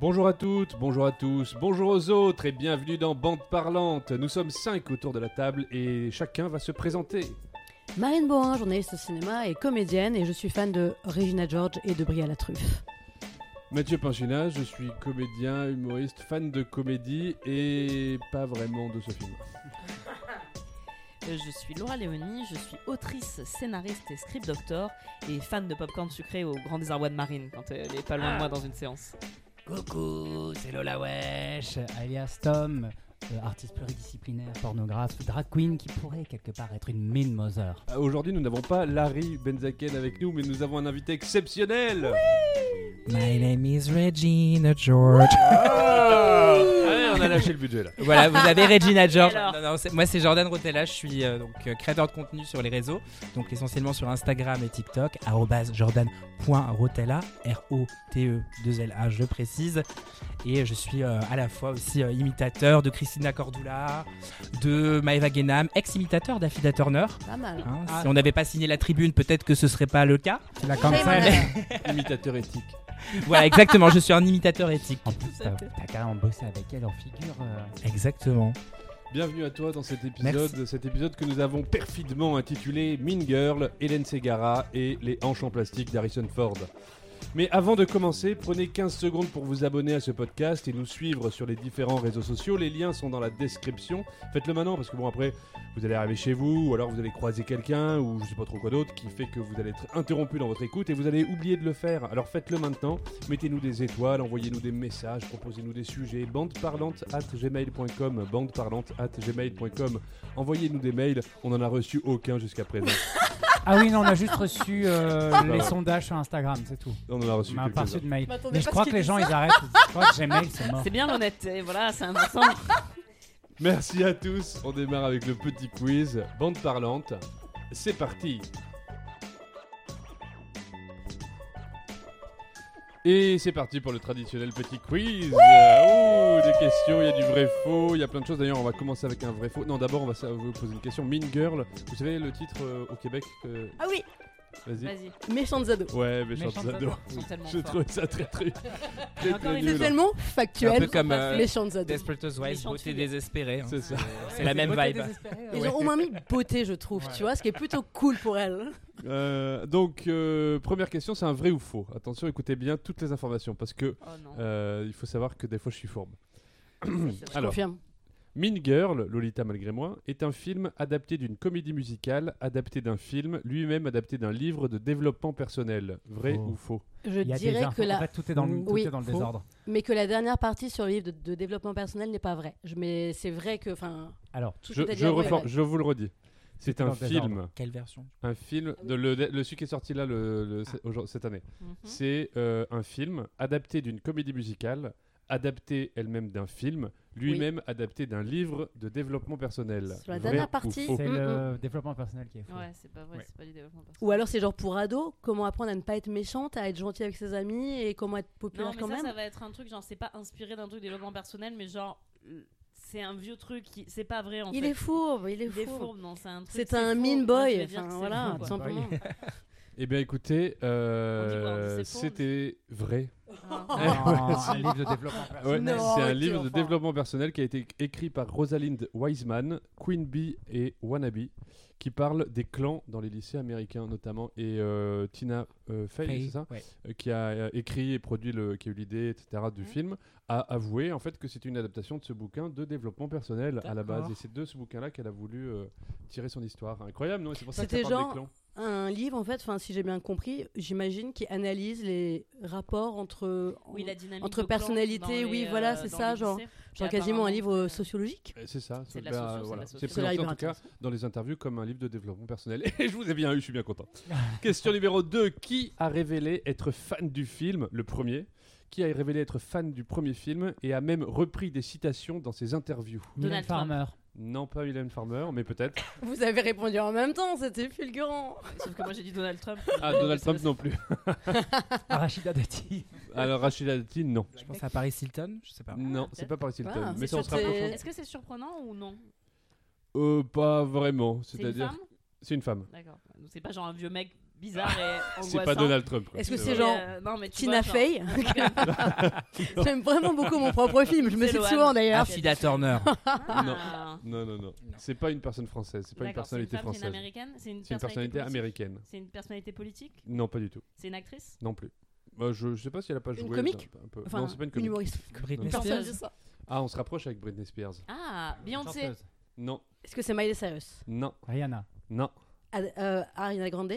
Bonjour à toutes, bonjour à tous, bonjour aux autres et bienvenue dans Bande Parlante. Nous sommes cinq autour de la table et chacun va se présenter. Marine Bohin, journaliste au cinéma et comédienne, et je suis fan de Regina George et de Brie à la truffe. Mathieu Pinchina, je suis comédien, humoriste, fan de comédie et pas vraiment de ce film. Euh, Je suis Laura Léonie, je suis autrice, scénariste et script doctor et fan de popcorn sucré au grand désarroi de Marine quand elle est pas loin de moi dans une séance. Coucou, c'est Lola Wesh, alias Tom, euh, artiste pluridisciplinaire, pornographe, drag queen qui pourrait quelque part être une Min Mother. Euh, Aujourd'hui, nous n'avons pas Larry Benzaken avec nous, mais nous avons un invité exceptionnel. My name is Regina George. Ah on a lâché le budget là. Voilà, vous avez Regina George. Non, non, moi, c'est Jordan Rotella. Je suis euh, donc euh, créateur de contenu sur les réseaux, donc essentiellement sur Instagram et TikTok. jordan.rotella, R-O-T-E-2-L-A, je précise. Et je suis euh, à la fois aussi euh, imitateur de Christina Cordula, de Maeva Genam, ex-imitateur d'Affida Turner. Pas mal. hein. Ah. Si on n'avait pas signé la tribune, peut-être que ce serait pas le cas. La cancel. Imitateur éthique. Voilà, exactement. je suis un imitateur éthique. En plus, t'as t'as carrément bossé avec elle en figure. euh, Exactement. Bienvenue à toi dans cet épisode, cet épisode que nous avons perfidement intitulé Mean Girl, Hélène Segara et les hanches en plastique d'Harrison Ford. Mais avant de commencer, prenez 15 secondes pour vous abonner à ce podcast et nous suivre sur les différents réseaux sociaux. Les liens sont dans la description. Faites-le maintenant parce que bon après, vous allez arriver chez vous ou alors vous allez croiser quelqu'un ou je sais pas trop quoi d'autre qui fait que vous allez être interrompu dans votre écoute et vous allez oublier de le faire. Alors faites-le maintenant. Mettez-nous des étoiles, envoyez-nous des messages, proposez-nous des sujets. Bande parlante at gmail.com, bande parlante at gmail.com. Envoyez-nous des mails. On n'en a reçu aucun jusqu'à présent. Ah oui, non, on a juste reçu euh, Bah les sondages sur Instagram, c'est tout. On en a reçu On m'a pas reçu quelques-uns. de mail. M'attendais Mais je pas crois ce que les gens, ils arrêtent. Je crois que Gmail, c'est mort. C'est bien l'honnêteté, voilà, c'est important. Merci à tous. On démarre avec le petit quiz. Bande parlante. C'est parti. Et c'est parti pour le traditionnel petit quiz. Euh, des questions, il y a du vrai faux, il y a plein de choses. D'ailleurs, on va commencer avec un vrai faux. Non, d'abord, on va vous poser une question. Mean Girl, vous savez le titre euh, au Québec que- Ah oui, Vas-y. Vas-y, méchante Zado. Ouais, Méchante chante ado. ils sont tellement Je trouvais ça très très très, très C'est tellement Un peu factuel. comme euh, Méchante Zado. Desperate Méchante beauté désespérée. hein. C'est ça. C'est la même vibe. Ils ont au moins mis beauté, je trouve, tu vois, ce qui est plutôt cool pour elle. Euh, donc, euh, première question, c'est un vrai ou faux? Attention, écoutez bien toutes les informations parce que Oh euh, il faut savoir que des fois je suis fourbe. Je Alors, confirme. Mean Girl, Lolita malgré moi, est un film adapté d'une comédie musicale, adapté d'un film, lui-même adapté d'un livre de développement personnel. Vrai Faux. ou faux? Je Il y a des dirais infos. que En la... fait, tout est dans le, tout Oui. est dans le Faux. désordre. Mais que la dernière partie sur le livre de, de développement personnel n'est pas vraie. Je... Mais c'est vrai que, enfin, Alors, tout je, est à je, dire, ouais, reform- ouais. je vous le redis. C'est un dans le désordre. film, Quelle version? Un film de le, le celui qui est sorti là le, le- Ah. ce- cette année. Mhm. C'est euh, un film adapté d'une comédie musicale, adapté elle-même d'un film, lui-même adapté d'un livre de développement personnel. Sur la Vrai dernière partie, c'est Mm, le développement personnel qui est faux. Ouais, c'est pas vrai, Ouais. c'est pas du développement personnel. Ou alors c'est genre pour ado, comment apprendre à ne pas être méchante, à être gentil avec ses amis et comment être Non, populaire mais quand ça, même. ça va être un truc, genre, c'est pas inspiré d'un truc de développement personnel, mais genre, c'est un vieux truc qui. C'est pas vrai en Il fait. est fourbe, il est Il est fourbe. fourbe, non, c'est un truc. C'est un mean boy, enfin voilà, tout simplement. Eh bien écoutez, euh, c'était vrai. Ah. Ah, un livre de développement Ouais, personnel. Non, c'est un livre de développement personnel qui a été écrit par Rosalind Wiseman, Queen Bee et Wannabe, qui parle des clans dans les lycées américains notamment, et euh, Tina euh, Fey, c'est ça ouais. Qui a écrit et produit, le, qui a eu l'idée, etc., du Mhm. film, a avoué en fait que c'est une adaptation de ce bouquin de développement personnel à la base. Et c'est de ce bouquin-là qu'elle a voulu euh, tirer son histoire. Incroyable, non? C'est pour ça que ça C'était parle genre- des clans. Un livre, en fait, enfin, si j'ai bien compris, j'imagine, qui analyse les rapports entre, Oui, la dynamique entre personnalités, oui, voilà, euh, c'est ça, genre- quasiment un livre euh, sociologique. Euh, C'est ça. C'est socio, c'est voilà. C'est. Ça a l'air présenté en tout cas dans les interviews comme un livre de développement personnel. Et je vous ai bien eu, je suis bien content. Question numéro 2. Qui a révélé être fan du film, le premier? Qui a révélé être fan du premier film et a même repris des citations dans ses interviews? Donald Trump. Farmer. Non, pas Mylène Farmer, mais peut-être. Vous avez répondu en même temps, c'était fulgurant. Sauf que moi j'ai dit Donald Trump. Ah, Donald Trump non plus. Rachida Dati. Alors Rachida Dati, non. Je pense à Paris Hilton, je sais pas. Non, c'est pas Paris Hilton. Ah, mais c'est ça, on se rapproche. Est-ce que c'est surprenant ou non Euh, pas vraiment. C'est une C'est-à-dire. femme C'est une femme. D'accord. Donc c'est pas genre un vieux mec bizarre et angoissant. C'est pas Donald Trump. Est-ce que C'est genre Euh, non, mais tu Tina Fey J'aime vraiment beaucoup mon propre film, je me cite souvent d'ailleurs. Affida Turner. Ah. Non, non, non. C'est pas une personne française, c'est pas une personnalité femme, C'est une française. américaine C'est une C'est une personnalité américaine. C'est une personnalité politique Non, pas du tout. C'est une actrice Non plus. Bah, je, je sais pas si elle a pas joué. comique un peu- Enfin, non, c'est pas une une comique. humoriste. Britney Spears. Ah, on se rapproche avec Britney Spears. Ah, Beyoncé Chanteuse. Non, Est-ce que c'est Miley Cyrus? Non, Rihanna. non. Ad- euh, Ariana Grande?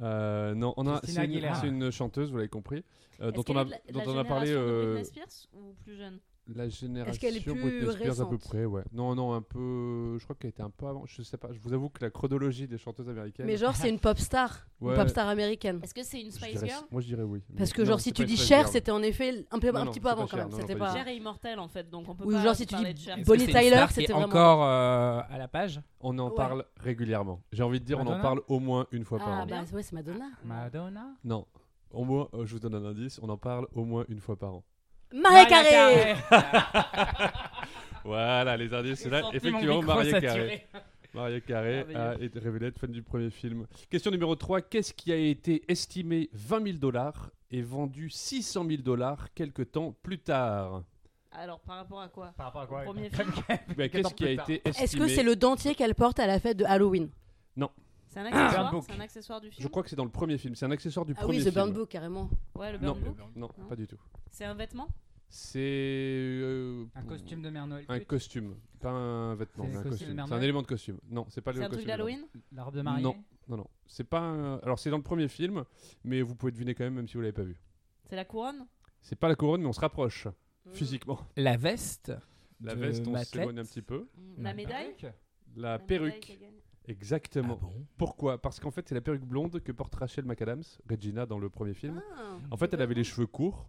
Euh, non, on a, c'est une, une chanteuse, vous l'avez compris, euh, dont on a, la- dont la on a parlé. de euh, Britney Spears ou plus jeune? La génération qu'elle est plus Britney Spears à peu près, ouais. Non, non, un peu. Je crois qu'elle était un peu avant. Je sais pas. Je vous avoue que la chronologie des chanteuses américaines. Mais genre, c'est une pop star. Une pop star américaine. Est-ce que c'est une Spice dirais- Girl? Moi, je dirais oui. Parce que, non, genre, si tu dis Cher, c'était en effet un, peu, Non, un non, petit peu avant quand même. C'était pas Cher est immortel en fait, donc on peut Oui, pas genre, si tu dis Bonnie Tyler, c'était est vraiment- encore euh, à la page? On en parle régulièrement. J'ai envie de dire, on en Madonna? parle au moins une fois par Ah, an. bah ouais, c'est Madonna. Madonna? Non. Au moins, euh, je vous donne un indice, on en parle au moins une fois par an. Marie Carré Voilà, les indices, c'est là. Effectivement, saturé. Carré. Maria Carré a Merveilleux. été révélée être fan du premier film. Question numéro 3. Qu'est-ce qui a été estimé 20 000 dollars et vendu 600 000 dollars quelques temps plus tard? Alors par rapport à quoi? Par rapport à quoi? Premier film? Bah, Qu'est-ce qui a été estimé? Est-ce que c'est le dentier qu'elle porte à la fête de Halloween? C'est un accessoire Burn Book. C'est un accessoire du Je film crois que c'est dans le premier film. C'est un accessoire du Ah premier oui, The film. Burn Book, carrément. Ouais, le Non, Burn Book. non, Non. pas du tout. C'est un vêtement C'est euh, Un costume de Mère Noël. Un costume, pas un vêtement, C'est mais un costume costume. C'est un élément de costume. Non, c'est pas le C'est un truc costume. d'Halloween La robe de mariée. Non. Non, non. C'est pas. un- Alors, c'est dans le premier film, mais vous pouvez deviner quand même, même si vous l'avez pas vu. C'est la couronne C'est pas la couronne, mais on se rapproche physiquement. La veste. La veste, on s'éloigne un petit peu. La médaille La La perruque. Exactement. Ah bon? Pourquoi? Parce qu'en fait, c'est la perruque blonde que porte Rachel McAdams, Regina, dans le premier film. Ah. En fait, elle avait les cheveux courts.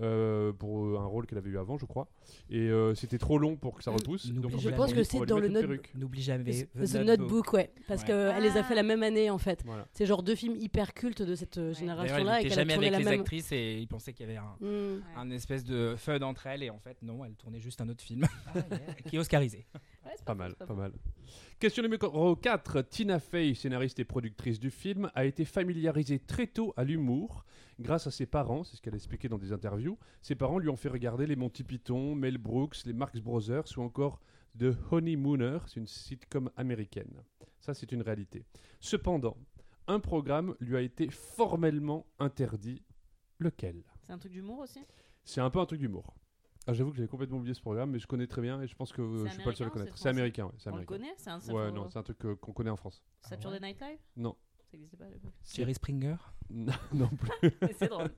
Euh, pour euh, un rôle qu'elle avait eu avant, je crois. Et euh, c'était trop long pour que ça Mm. repousse. Donc Je pense ils que c'est dans le mettre une note- perruque. N'oublie jamais The Notebook, ouais. Parce Ouais. qu'elle les a fait la même année, en fait. Voilà. C'est genre deux films hyper cultes de cette Ouais. Génération-là. elle et n'était jamais avec la les même. actrices et il pensait qu'il y avait un, un espèce de fun entre elles et en fait non, elle tournait juste un autre film Ah, yeah. qui est oscarisé. Ouais, Pas mal, pas mal. Question numéro 4. Tina Fey, scénariste et productrice du film, a été familiarisée très tôt à l'humour grâce à ses parents, c'est ce qu'elle a expliqué dans des interviews. Ses parents lui ont fait regarder les Monty Python, Mel Brooks, les Marx Brothers ou encore The Honeymooner, c'est une sitcom américaine. Ça, c'est une réalité. Cependant, un programme lui a été formellement interdit. Lequel? C'est un truc d'humour aussi? C'est un peu un truc d'humour. Ah, J'avoue que j'avais complètement oublié ce programme, mais je connais très bien et je pense que euh, je suis pas le seul à américain ou connaître. c'est américain, ouais, c'est On le américain. connaît? C'est un Ouais, Saturday- non, c'est un truc euh, qu'on connaît en France. Saturday Night Live Non. Ça n'existait pas à l'époque. Jerry Springer. Non, non plus. C'est drôle.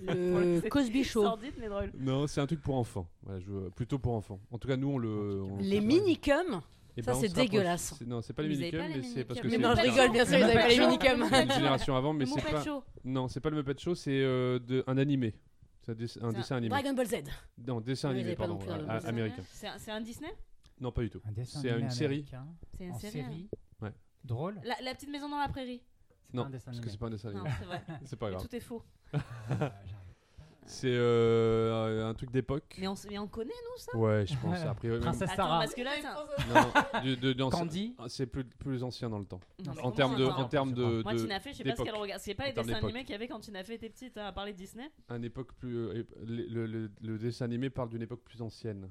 Le Cosby Show. Sordide mais drôle. Non, c'est un truc pour enfants. Voilà, je- plutôt pour enfants. En tout cas, nous, on le. on le Les fait. minicums Eh ça, ben, on c'est se rapproche. dégueulasse. C'est- Non, c'est pas les Vous avez minicums, pas les mais c'est parce que minicums. c'est Mais non, je rigole, bien sûr, ils avaient pas les minicums. c'est une génération avant, mais Le c'est pas. Show. Non, c'est pas le Muppet Show, c'est euh, de- un animé. C'est un, dess- un C'est un- dessin animé. Dragon Ball Z. Non, dessin Oui, animé, j'avais pas pardon. non plus Dragon a- Ball Z. américain. C'est un, c'est un Disney? Non, pas du tout. Un dessin C'est animé une série. américain, C'est une en série. hein. série. Ouais. Drôle. La, la petite maison dans la prairie. C'est Non, pas un dessin parce que c'est pas un dessin Non, animé. c'est vrai. C'est pas grave. tout est faux. C'est euh, un truc d'époque. Mais on, s- mais on connaît, nous, ça? Ouais, je pense. A priori, même- Princesse Attends, Sarah. parce que là, Non, du- Candy. Ah, C'est plus, plus ancien dans le temps. Non, En termes de, en termes de, Moi, Tina Fey, je sais pas ce qu'elle regarde. C'est pas les dessins animés qu'il y avait quand Tina Fey était petite, hein, à part les Disney? un époque plus. euh, le, le- le- le dessin animé parle d'une époque plus ancienne.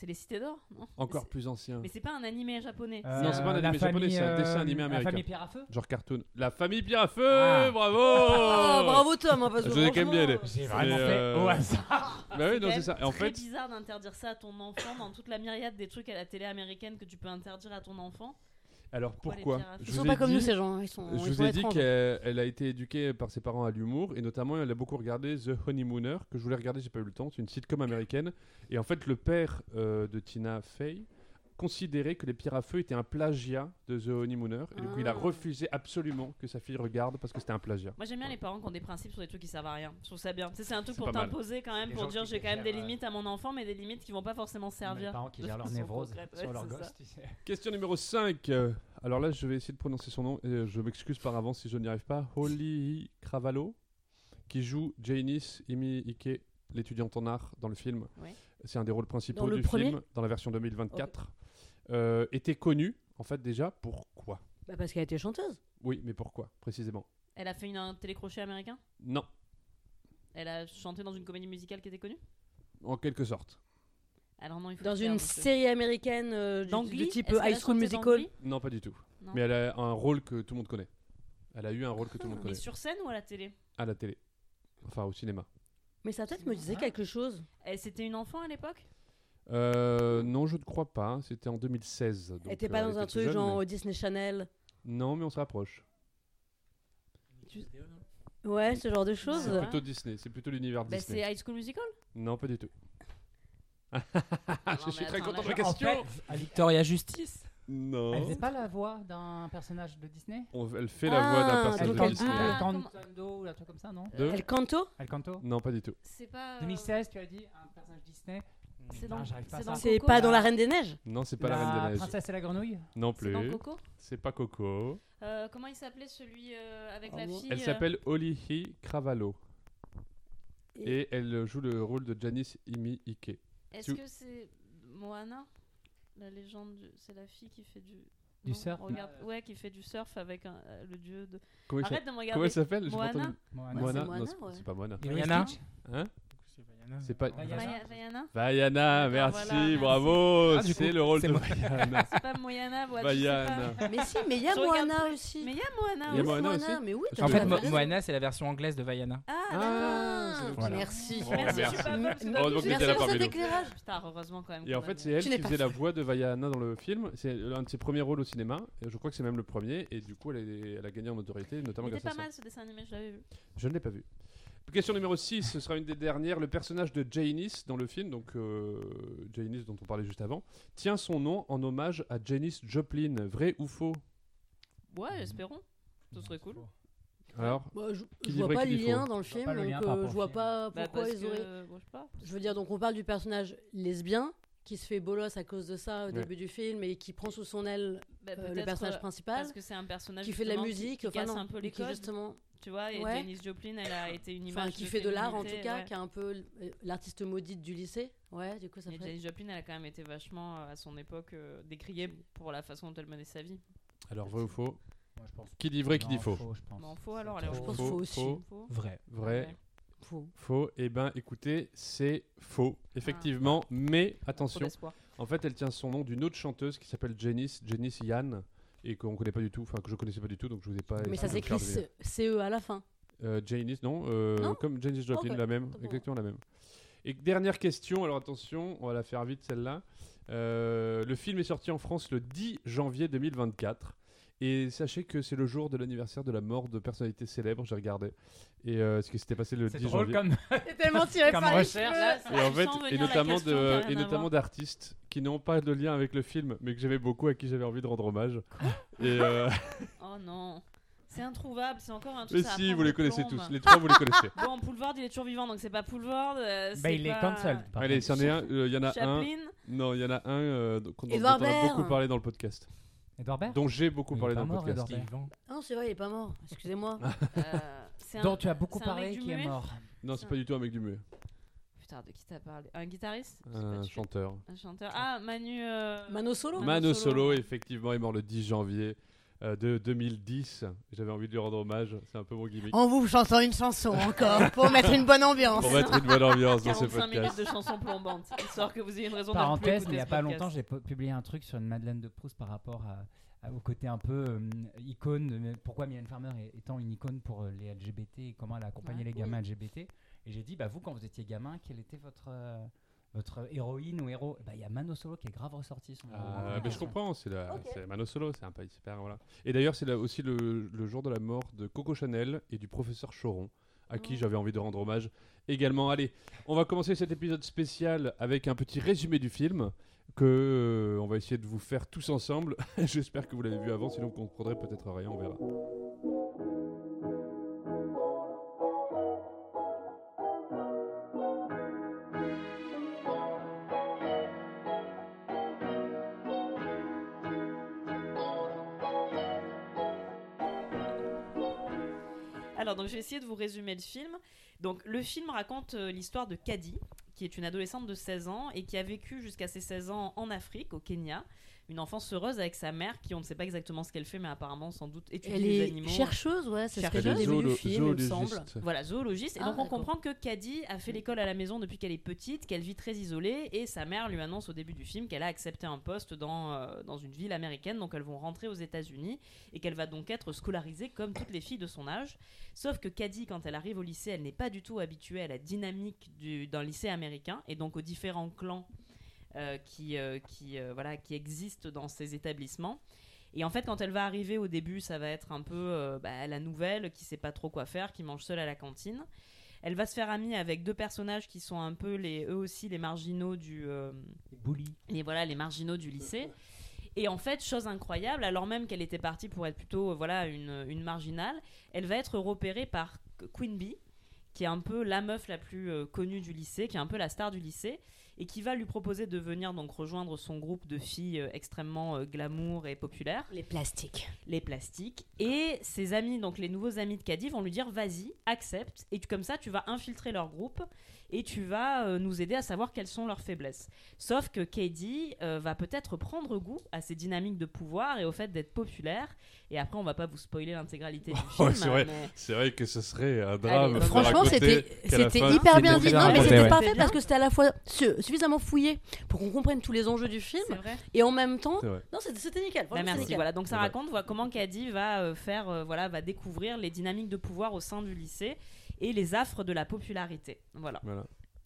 C'est les Cités d'Or, non Encore plus ancien. c'est- Mais c'est pas un animé japonais. Euh, Non, c'est pas un animé japonais, c'est un dessin euh, animé américain. La famille Pierre à feu Genre cartoon. La famille Pierre à feu Ah. Bravo Oh, bravo Tom, hein, parce que Je les aime bien, franchement, J'ai vraiment fait au euh, hasard. Bah oui, non, quand c'est ça. Et en très fait, bizarre d'interdire ça à ton enfant dans toute la myriade des trucs à la télé américaine que tu peux interdire à ton enfant. Alors Pourquoi pourquoi Ils Je sont vous pas ai comme nous, dit- ces gens. Ils sont, Je ils vous ai dit qu'elle elle a été éduquée par ses parents à l'humour et notamment elle a beaucoup regardé The Honeymooner que je voulais regarder, j'ai pas eu le temps. C'est une sitcom américaine et en fait le père euh, de Tina Fey considérait que les pierres à feu étaient un plagiat de The Honeymooner et du coup il a Ah. refusé absolument que sa fille regarde parce que c'était un plagiat. Moi j'aime bien les parents qui ont des principes sur des trucs qui servent à rien. Je trouve ça bien. Tu sais, c'est un truc C'est pour pas mal. t'imposer quand même, Les pour gens dire qui j'ai quand même des gèrent, euh, limites à mon enfant, mais des limites qui vont pas forcément Les servir. parents qui gèrent leur névrose sur leur c'est gosse, ça. tu sais. Question numéro 5. euh, alors là je vais essayer de prononcer son nom et euh, je m'excuse par avance si je n'y arrive pas. Holly Cravallo qui joue Janice Imi Ike, l'étudiante en art dans le film. Ouais. C'est un des rôles principaux Dans le du premier film dans la version 2024. Euh, était connue en fait déjà pourquoi? Bah, parce qu'elle était chanteuse. Oui, mais pourquoi précisément? Elle a fait une, un télécrochet américain? Non, Elle a chanté dans une comédie musicale qui était connue? En quelque sorte. Alors non, il faut Dans une série américaine euh, du, type High School Musical? Non, pas du tout. Non. Mais elle a un rôle que tout le monde connaît. Elle a eu un rôle que tout le monde Mais connaît. sur scène ou à la télé? À la télé. Enfin, au cinéma. Mais sa tête me disait quelque chose. Elle C'était une enfant à l'époque? Euh, non, je ne crois pas. C'était en 2016. donc, Elle était euh, pas dans un truc jeune, genre mais- Disney Channel. Non, mais on se rapproche. Ouais, ce genre de choses. C'est plutôt Disney. C'est plutôt l'univers bah, Disney. C'est High School Musical? Non, pas du tout. Non, je suis très content de la En question. fait, Victoria Justice Non. elle faisait pas la voix d'un personnage de Disney? On- elle fait la Ah, voix d'un donc personnage de Disney. Ah, Cantando ou un truc comme ça, non? De El Canto El Canto Non, pas du tout. C'est pas. euh, 2016, tu as dit un personnage Disney C'est dans- pas c'est dans C'est Coco, pas là. dans La Reine des Neiges Non, c'est pas la, Reine des Neiges. princesse et la grenouille Non C'est plus. Coco C'est pas Coco. Euh, Comment il s'appelait celui euh, avec la fille Elle euh, s'appelle Olihi Cravalho. Et- Et elle joue le rôle de Janice Imi Ike. Est-ce tu- que c'est Moana La légende, du- c'est la fille qui fait du. Du Non, surf regarde... Ouais, qui fait du surf avec un- euh, le dieu de. Comment, Arrête de me comment regarder. elle s'appelle? Moana. Moana. Ouais, Moana c'est Non, Moana, c'est ouais. c'est pas Moana. Lilo et Vaiana C'est pas. Vaiana. Vaiana merci, bravo. Ah, c'est coup, le rôle c'est de. Vaiana. C'est pas sais Vaiana. pas. Mais si, mais il y a Moana aussi. Mais il y a Moana Il y a aussi. Moana aussi mais oui. En fait. Moana, c'est la version anglaise de Vaiana. Ah, Ah, merci. Merci, je merci. suis pas bonne, parce que M- pas Heureusement plus- que t'étais Merci là pour parmi cet nous. éclairage. Putain, heureusement quand même. Et en fait, c'est elle qui faisait pas la voix de Vaiana dans le film. C'est un de ses premiers rôles au cinéma. Je crois que c'est même le premier. Et du coup, elle, a gagné en notoriété, notamment grâce à pas ça. mal ce dessin animé, je l'avais vu. Je ne l'ai pas vu. Question numéro 6, ce sera une des dernières. Le personnage de Janice dans le film, donc euh, Janice dont on parlait juste avant, tient son nom en hommage à Janis Joplin. Vrai ou faux? Ouais, espérons. Ce serait cool. Alors, Bah, je, Qui je dit vois vrai, pas qui le dit lien faux? dans le Je vois film, pas le donc lien par euh, rapport je au vois film. pas Bah, pourquoi parce ils auraient. que. bon, je sais pas. Je veux dire, donc on parle du personnage lesbien qui se fait bolos à cause de ça au Ouais. début du film et qui prend sous son aile Bah, euh, le peut-être, personnage euh, principal, Parce que c'est un personnage qui fait de la musique, qui, enfin casse non, un peu les qui codes, justement, tu vois. Et Ouais. Joplin, elle a été une image. enfin qui fait de l'art en tout cas, ouais. qui est un peu euh, l'artiste maudite du lycée. Ouais, du coup ça Et fait. Janis Joplin, elle a quand même été vachement euh, à son époque euh, décriée pour la façon dont elle menait sa vie. alors vrai ou faux? Moi, je pense. Qui dit vrai, qui Non, dit faux je pense. Bon, faux alors, trop- on pense Faux, faux aussi. faux, Faux. Vrai. vrai, Ouais. Faux. faux. Eh ben, écoutez, c'est faux, effectivement. Mais Trop attention, en fait, elle tient son nom d'une autre chanteuse qui s'appelle Janice, Janice Yann, et qu'on connaît pas du tout, enfin que je connaissais pas du tout, donc je vous ai pas. Mais ça s'écrit CE à la fin. Euh, Janice, non, euh, Non comme Janice Joplin, la même, exactement la même. Et dernière question, alors attention, on va la faire vite celle-là. Euh, le film est sorti en France le 10 janvier 2024. Et sachez que c'est le jour de l'anniversaire de la mort de personnalités célèbres, j'ai regardé. Et euh, ce qui s'était passé le C'est 10 drôle janvier. comme. C'est tellement tiré Comme par les recherche. cheveux. Là, Et en je fait, sens et venir la notamment, question qui a de, rien et à notamment voir. d'artistes qui n'ont pas de lien avec le film, mais que j'aimais beaucoup, à qui j'avais envie de rendre hommage. et euh, Oh non. C'est introuvable, c'est encore un truc. mais ça va si, prendre vous les des connaissez plombes. tous. Les trois, vous les connaissez. Bon, Poulvord, il est toujours vivant, donc c'est pas Poulvord. euh, Bah, c'est il est pas- par Allez, contre. c'en est un. euh, Il y en a un. Chaplin. Non, il y en a un euh, dont, dont Edouard on a Baird. beaucoup parlé dans le podcast. Edouard Baird Dont j'ai beaucoup parlé dans le mort, podcast. Ah non, c'est vrai, il est pas mort. Excusez-moi. euh, c'est un- Dont tu as beaucoup c'est un mec parlé, du qui est muet mort. Non, c'est pas du tout un mec du muet. Putain, de qui t'as parlé? Un guitariste? Je sais Un chanteur. Un chanteur. Ah, Manu. euh, Mano Solo? Mano Solo. Effectivement, est mort le 10 janvier de 2010. J'avais envie de lui rendre hommage. C'est un peu mon gimmick. En vous chantant une chanson encore pour mettre une bonne ambiance. Pour mettre une bonne ambiance dans ce 45 minutes podcast. de chansons plombantes, histoire que vous ayez une raison de Parenthèse, mais il y a pas podcast. longtemps, j'ai pu- publié un truc sur une Madeleine de Proust par rapport à, à- au côté un peu euh, icône. de- pourquoi Mylène Farmer est- étant une icône pour euh, les LGBT et comment elle a accompagné Ouais. les gamins LGBT. Et j'ai dit, bah, vous, quand vous étiez gamin, quelle était votre, euh, votre héroïne ou héros Bah, Il y a Mano Solo qui est grave ressorti. Son Ah, ben, je comprends, c'est la- Ok. c'est Mano Solo, c'est un pays super. Voilà. Et d'ailleurs, c'est aussi le, le jour de la mort de Coco Chanel et du professeur Choron, à qui Oh. j'avais envie de rendre hommage également. Allez, on va commencer cet épisode spécial avec un petit résumé du film que euh, on va essayer de vous faire tous ensemble. J'espère que vous l'avez vu avant, sinon vous comprendrez peut-être rien, on verra. Je vais essayer de vous résumer le film. Donc, le film raconte euh, l'histoire de Kadi, qui est une adolescente de 16 ans et qui a vécu jusqu'à ses 16 ans en Afrique, au Kenya. une enfance heureuse avec sa mère qui on ne sait pas exactement ce qu'elle fait mais apparemment sans doute étudie Elle les est animaux. chercheuse, ouais, c'est ce début du Zoolo- film, il me semble. Voilà, zoologiste. Et Ah, donc on comprend que Caddy a fait l'école à la maison depuis qu'elle est petite, qu'elle vit très isolée, et sa mère lui annonce au début du film qu'elle a accepté un poste dans, euh, dans une ville américaine, donc elles vont rentrer aux États-Unis, et qu'elle va donc être scolarisée comme toutes les filles de son âge. Sauf que Caddy, quand elle arrive au lycée, elle n'est pas du tout habituée à la dynamique du- d'un lycée américain, et donc aux différents clans euh, qui, euh, qui, euh, voilà, qui existent dans ces établissements. Et en fait, quand elle va arriver au début, ça va être un peu bah, la nouvelle qui sait pas trop quoi faire, qui mange seule à la cantine. Elle va se faire amie avec deux personnages qui sont un peu les, eux aussi les marginaux du, euh, Bully. les voilà les marginaux du lycée. Et en fait, chose incroyable, alors même qu'elle était partie pour être plutôt voilà une, une marginale, elle va être repérée par Queen Bee, qui est un peu la meuf la plus euh, connue du lycée, qui est un peu la star du lycée, et qui va lui proposer de venir donc rejoindre son groupe de filles euh, extrêmement euh, glamour et populaires Les plastiques. les plastiques. Et ses amis, donc les nouveaux amis de Caddy, vont lui dire vas-y, accepte. Et tu- comme ça, tu vas infiltrer leur groupe et tu vas euh, nous aider à savoir quelles sont leurs faiblesses. Sauf que Caddy euh, va peut-être prendre goût à ces dynamiques de pouvoir et au fait d'être populaire. Et après, on va pas vous spoiler l'intégralité du film. C'est vrai. mais- vrai que ce serait un drame. Franchement, c'était hyper bien dit. Non, mais c'était parfait parce que c'était à la fois su- suffisamment fouillé pour qu'on comprenne tous les enjeux du film et en même temps. Non, c'était nickel. Bah, merci. nickel. Voilà, donc ça raconte voilà, comment Caddy va euh, faire, euh, voilà, va découvrir les dynamiques de pouvoir au sein du lycée et les affres de la popularité. Voilà. Voilà.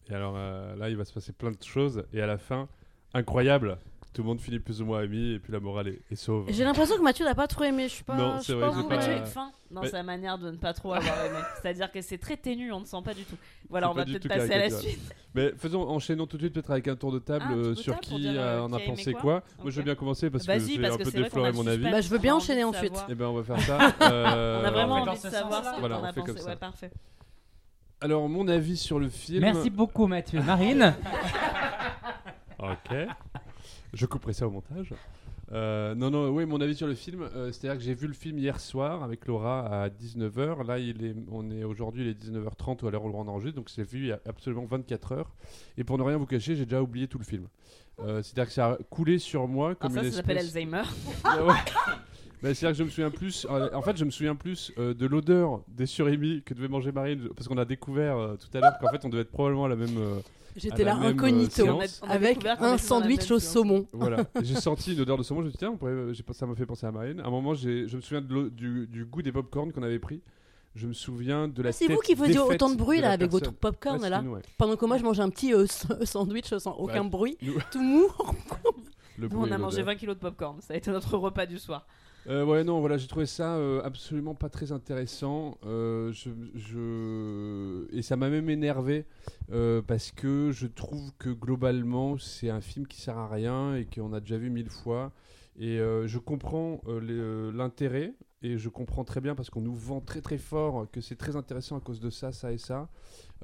Et alors euh, là, il va se passer plein de choses. Et à la fin, incroyable. Tout le monde finit plus ou moins ami. Et puis la morale est, est sauve. J'ai l'impression que Mathieu n'a pas trop aimé. Je suis pas. Non, c'est sais vrai, pas Mathieu est fin dans Mais- sa manière de ne pas trop avoir aimé. C'est-à-dire que c'est très ténu, on ne sent pas du tout. Voilà, on va peut-être tout passer à la suite. Mais faisons, enchaînons tout de suite peut-être avec un tour de table Ah, euh, de sur qui dire, euh, a pensé quoi quoi. Moi, je veux bien commencer parce que j'ai un peu défloré mon avis. Bah, je veux on bien enchaîner ensuite. Eh ben, on va faire ça. On a vraiment envie de savoir ce Voilà, qu'on on a fait comme pensé. ça. Ouais, parfait. Alors, mon avis sur le film. Merci beaucoup, Mathieu. Marine Ok. Je couperai ça au montage. Euh, non, non, oui, mon avis sur le film, euh, c'est-à-dire que j'ai vu le film hier soir avec Laura à 19h. Là, il est, on est aujourd'hui, il est 19h30 ou à l'heure où on enregistre, donc j'ai vu il y a absolument 24 heures. Et pour ne rien vous cacher, j'ai déjà oublié tout le film. Euh, c'est-à-dire que ça a coulé sur moi Alors comme ça, une ça s'appelle Alzheimer. Ah ouais. Bah, c'est-à-dire que je me souviens plus. euh, En fait, je me souviens plus euh, de l'odeur des surimi que devait manger Marine, parce qu'on a découvert euh, tout à l'heure qu'en fait, on devait être probablement à la même. euh, J'étais la là même, euh, incognito séance. On a avec découvert qu'on un était dans la sandwich même au séance. saumon. Voilà, j'ai senti une odeur de saumon. Je me suis dit, tiens, on pourrait- j'ai pas- ça m'a fait penser à Marine. À un moment, j'ai- je me souviens de l'eau- du, du goût des popcorn qu'on avait pris. Je me souviens de la Ah, C'est vous tête qui faisiez défaite autant de bruit de là la avec votre personne. popcorn Ouais, c'était là. nous, ouais. Pendant que moi je mangeais un petit euh, s- sandwich sans aucun Ouais. bruit, Nous- tout mou. Le Nous, bruit on et a mangé l'odeur. 20 kilos de popcorn. Ça a été notre repas du soir. Euh, ouais, non, voilà, j'ai trouvé ça euh, absolument pas très intéressant. Euh, Et ça m'a même énervé parce que je trouve que globalement, c'est un film qui sert à rien et qu'on a déjà vu mille fois. Et je comprends l'intérêt et je comprends très bien parce qu'on nous vend très très fort que c'est très intéressant à cause de ça, ça et ça.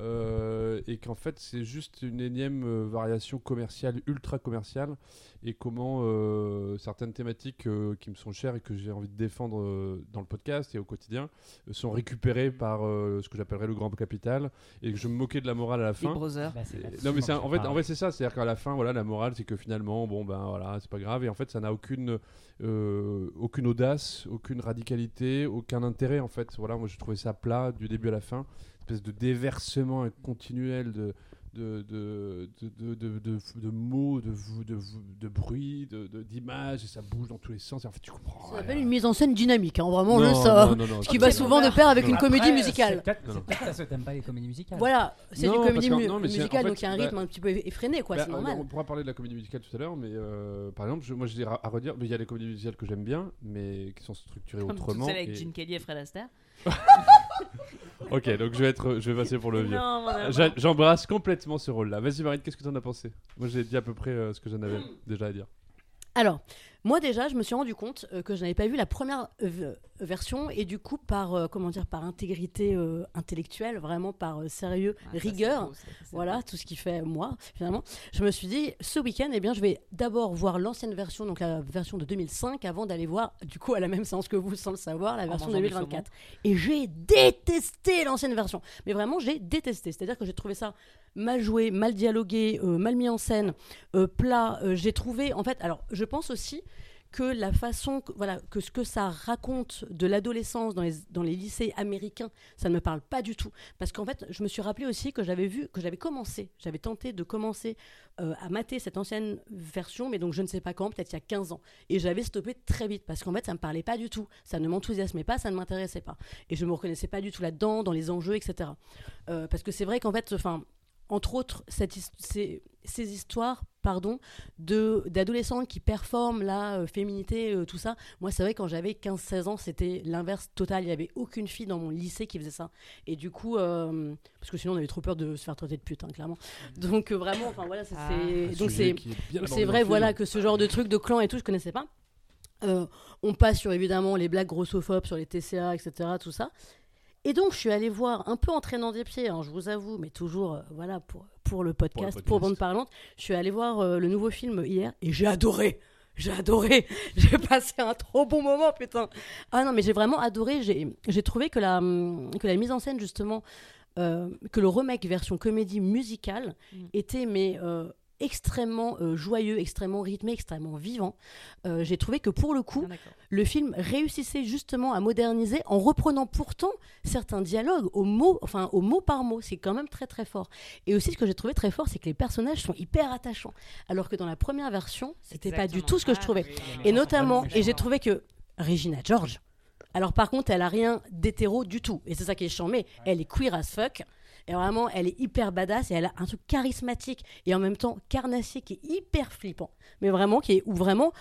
Euh, et qu'en fait, c'est juste une énième euh, variation commerciale, ultra commerciale et comment euh, certaines thématiques euh, qui me sont chères et que j'ai envie de défendre euh, dans le podcast et au quotidien euh, sont récupérées par euh, ce que j'appellerais le grand capital et que je me moquais de la morale à la fin. Bah, Non mais c'est en je fait en fait c'est ça c'est à dire qu'à la fin voilà la morale c'est que finalement bon ben voilà c'est pas grave et en fait ça n'a aucune euh, aucune audace aucune radicalité aucun intérêt en fait. Voilà moi j'ai trouvé ça plat du début à la fin espèce de déversement continuel de de, de, de, de, de, de- de mots, de, de, de bruit, de- de- d'images, et ça bouge dans tous les sens. En fait, tu comprends. Ça s'appelle une mise en scène dynamique, hein, vraiment Non, juste ça. non, non, non, Ce qui va souvent de pair avec une Après, comédie musicale. C'est t'aimes pas les comédies musicales. Voilà, c'est une comédie mu- musicale, fait, donc il y a un bah- rythme un petit peu effréné, quoi, Bah, c'est euh, normal. on pourra parler de la comédie musicale tout à l'heure, mais euh, par exemple, je- moi je dirais à, redire, mais il y a des comédies musicales que j'aime bien, mais qui sont structurées Comme autrement. celles avec Gene Kelly et Fred Astaire. Ok, donc je vais être, je vais passer pour le vieux. Non. J'a- J'embrasse complètement ce rôle-là. Vas-y Marine, qu'est-ce que t'en as pensé? Moi j'ai dit à peu près euh, ce que j'en avais déjà à dire. Alors, moi déjà, je me suis rendu compte euh, que je n'avais pas vu la première version et du coup, par euh, comment dire, par intégrité euh, intellectuelle, vraiment par euh, sérieux, Ah, rigueur, beau, ça, voilà, tout ce qui fait moi finalement. Je me suis dit, ce week-end, eh bien, je vais d'abord voir l'ancienne version, donc la version de 2005, avant d'aller voir, du coup, à la même séance que vous, sans le savoir, la En version de mangeant du 2024. Et j'ai détesté l'ancienne version. Mais vraiment, j'ai détesté. C'est-à-dire que j'ai trouvé ça mal joué, mal dialogué, euh, mal mis en scène, euh, plat. Euh, j'ai trouvé, en fait, alors, je pense aussi que la façon, voilà, que ce que ça raconte de l'adolescence dans les, dans les lycées américains, ça ne me parle pas du tout. Parce qu'en fait, je me suis rappelé aussi que j'avais vu, que j'avais commencé, j'avais tenté de commencer à mater cette ancienne version, mais donc je ne sais pas quand, peut-être il y a 15 ans. Et j'avais stoppé très vite parce qu'en fait, ça ne me parlait pas du tout. Ça ne m'enthousiasmait pas, ça ne m'intéressait pas. Et je ne me reconnaissais pas du tout là-dedans, dans les enjeux, etc. Parce que c'est vrai qu'en fait, enfin entre autres, cette, ces, ces, histoires pardon, de, d'adolescents qui performent la euh, féminité, euh, tout ça. Moi, c'est vrai, quand j'avais 15-16 ans, c'était l'inverse total. Il n'y avait aucune fille dans mon lycée qui faisait ça. Et du coup, euh, parce que sinon, on avait trop peur de se faire traiter de pute, hein, clairement. Donc, vraiment, enfin voilà, c'est, ah. donc c'est, c'est vrai, voilà, que ce genre de truc de clan et tout, je connaissais pas. on passe sur évidemment les blagues grossophobes sur les TCA, etc., tout ça. Et donc, je suis allée voir, un peu en traînant des pieds, hein, je vous avoue, mais toujours, euh, voilà, pour, pour, le podcast, pour, Bande Parlante, je suis allée voir euh, le nouveau film hier et j'ai adoré. J'ai adoré. J'ai passé un trop bon moment, putain. Ah non, mais j'ai vraiment adoré. J'ai trouvé que la, que la mise en scène, justement, euh, que le remake version comédie musicale mm. était, mais extrêmement euh, joyeux, extrêmement rythmé, extrêmement vivant. Euh, j'ai trouvé que pour le coup, ah, le film réussissait justement à moderniser en reprenant pourtant certains dialogues au mot, enfin au mot par mot. C'est quand même très très fort. Et aussi ce que j'ai trouvé très fort, c'est que les personnages sont hyper attachants, alors que dans la première version, c'était pas du tout ce que je ah, trouvais. et notamment, et j'ai trouvé que Regina George. Alors par contre, elle a rien d'hétéro du tout, et c'est ça qui est charmé. Elle est queer as fuck. Vraiment, elle est hyper badass et elle a un truc charismatique et en même temps carnassier qui est hyper flippant. Mais vraiment, qui est vraiment,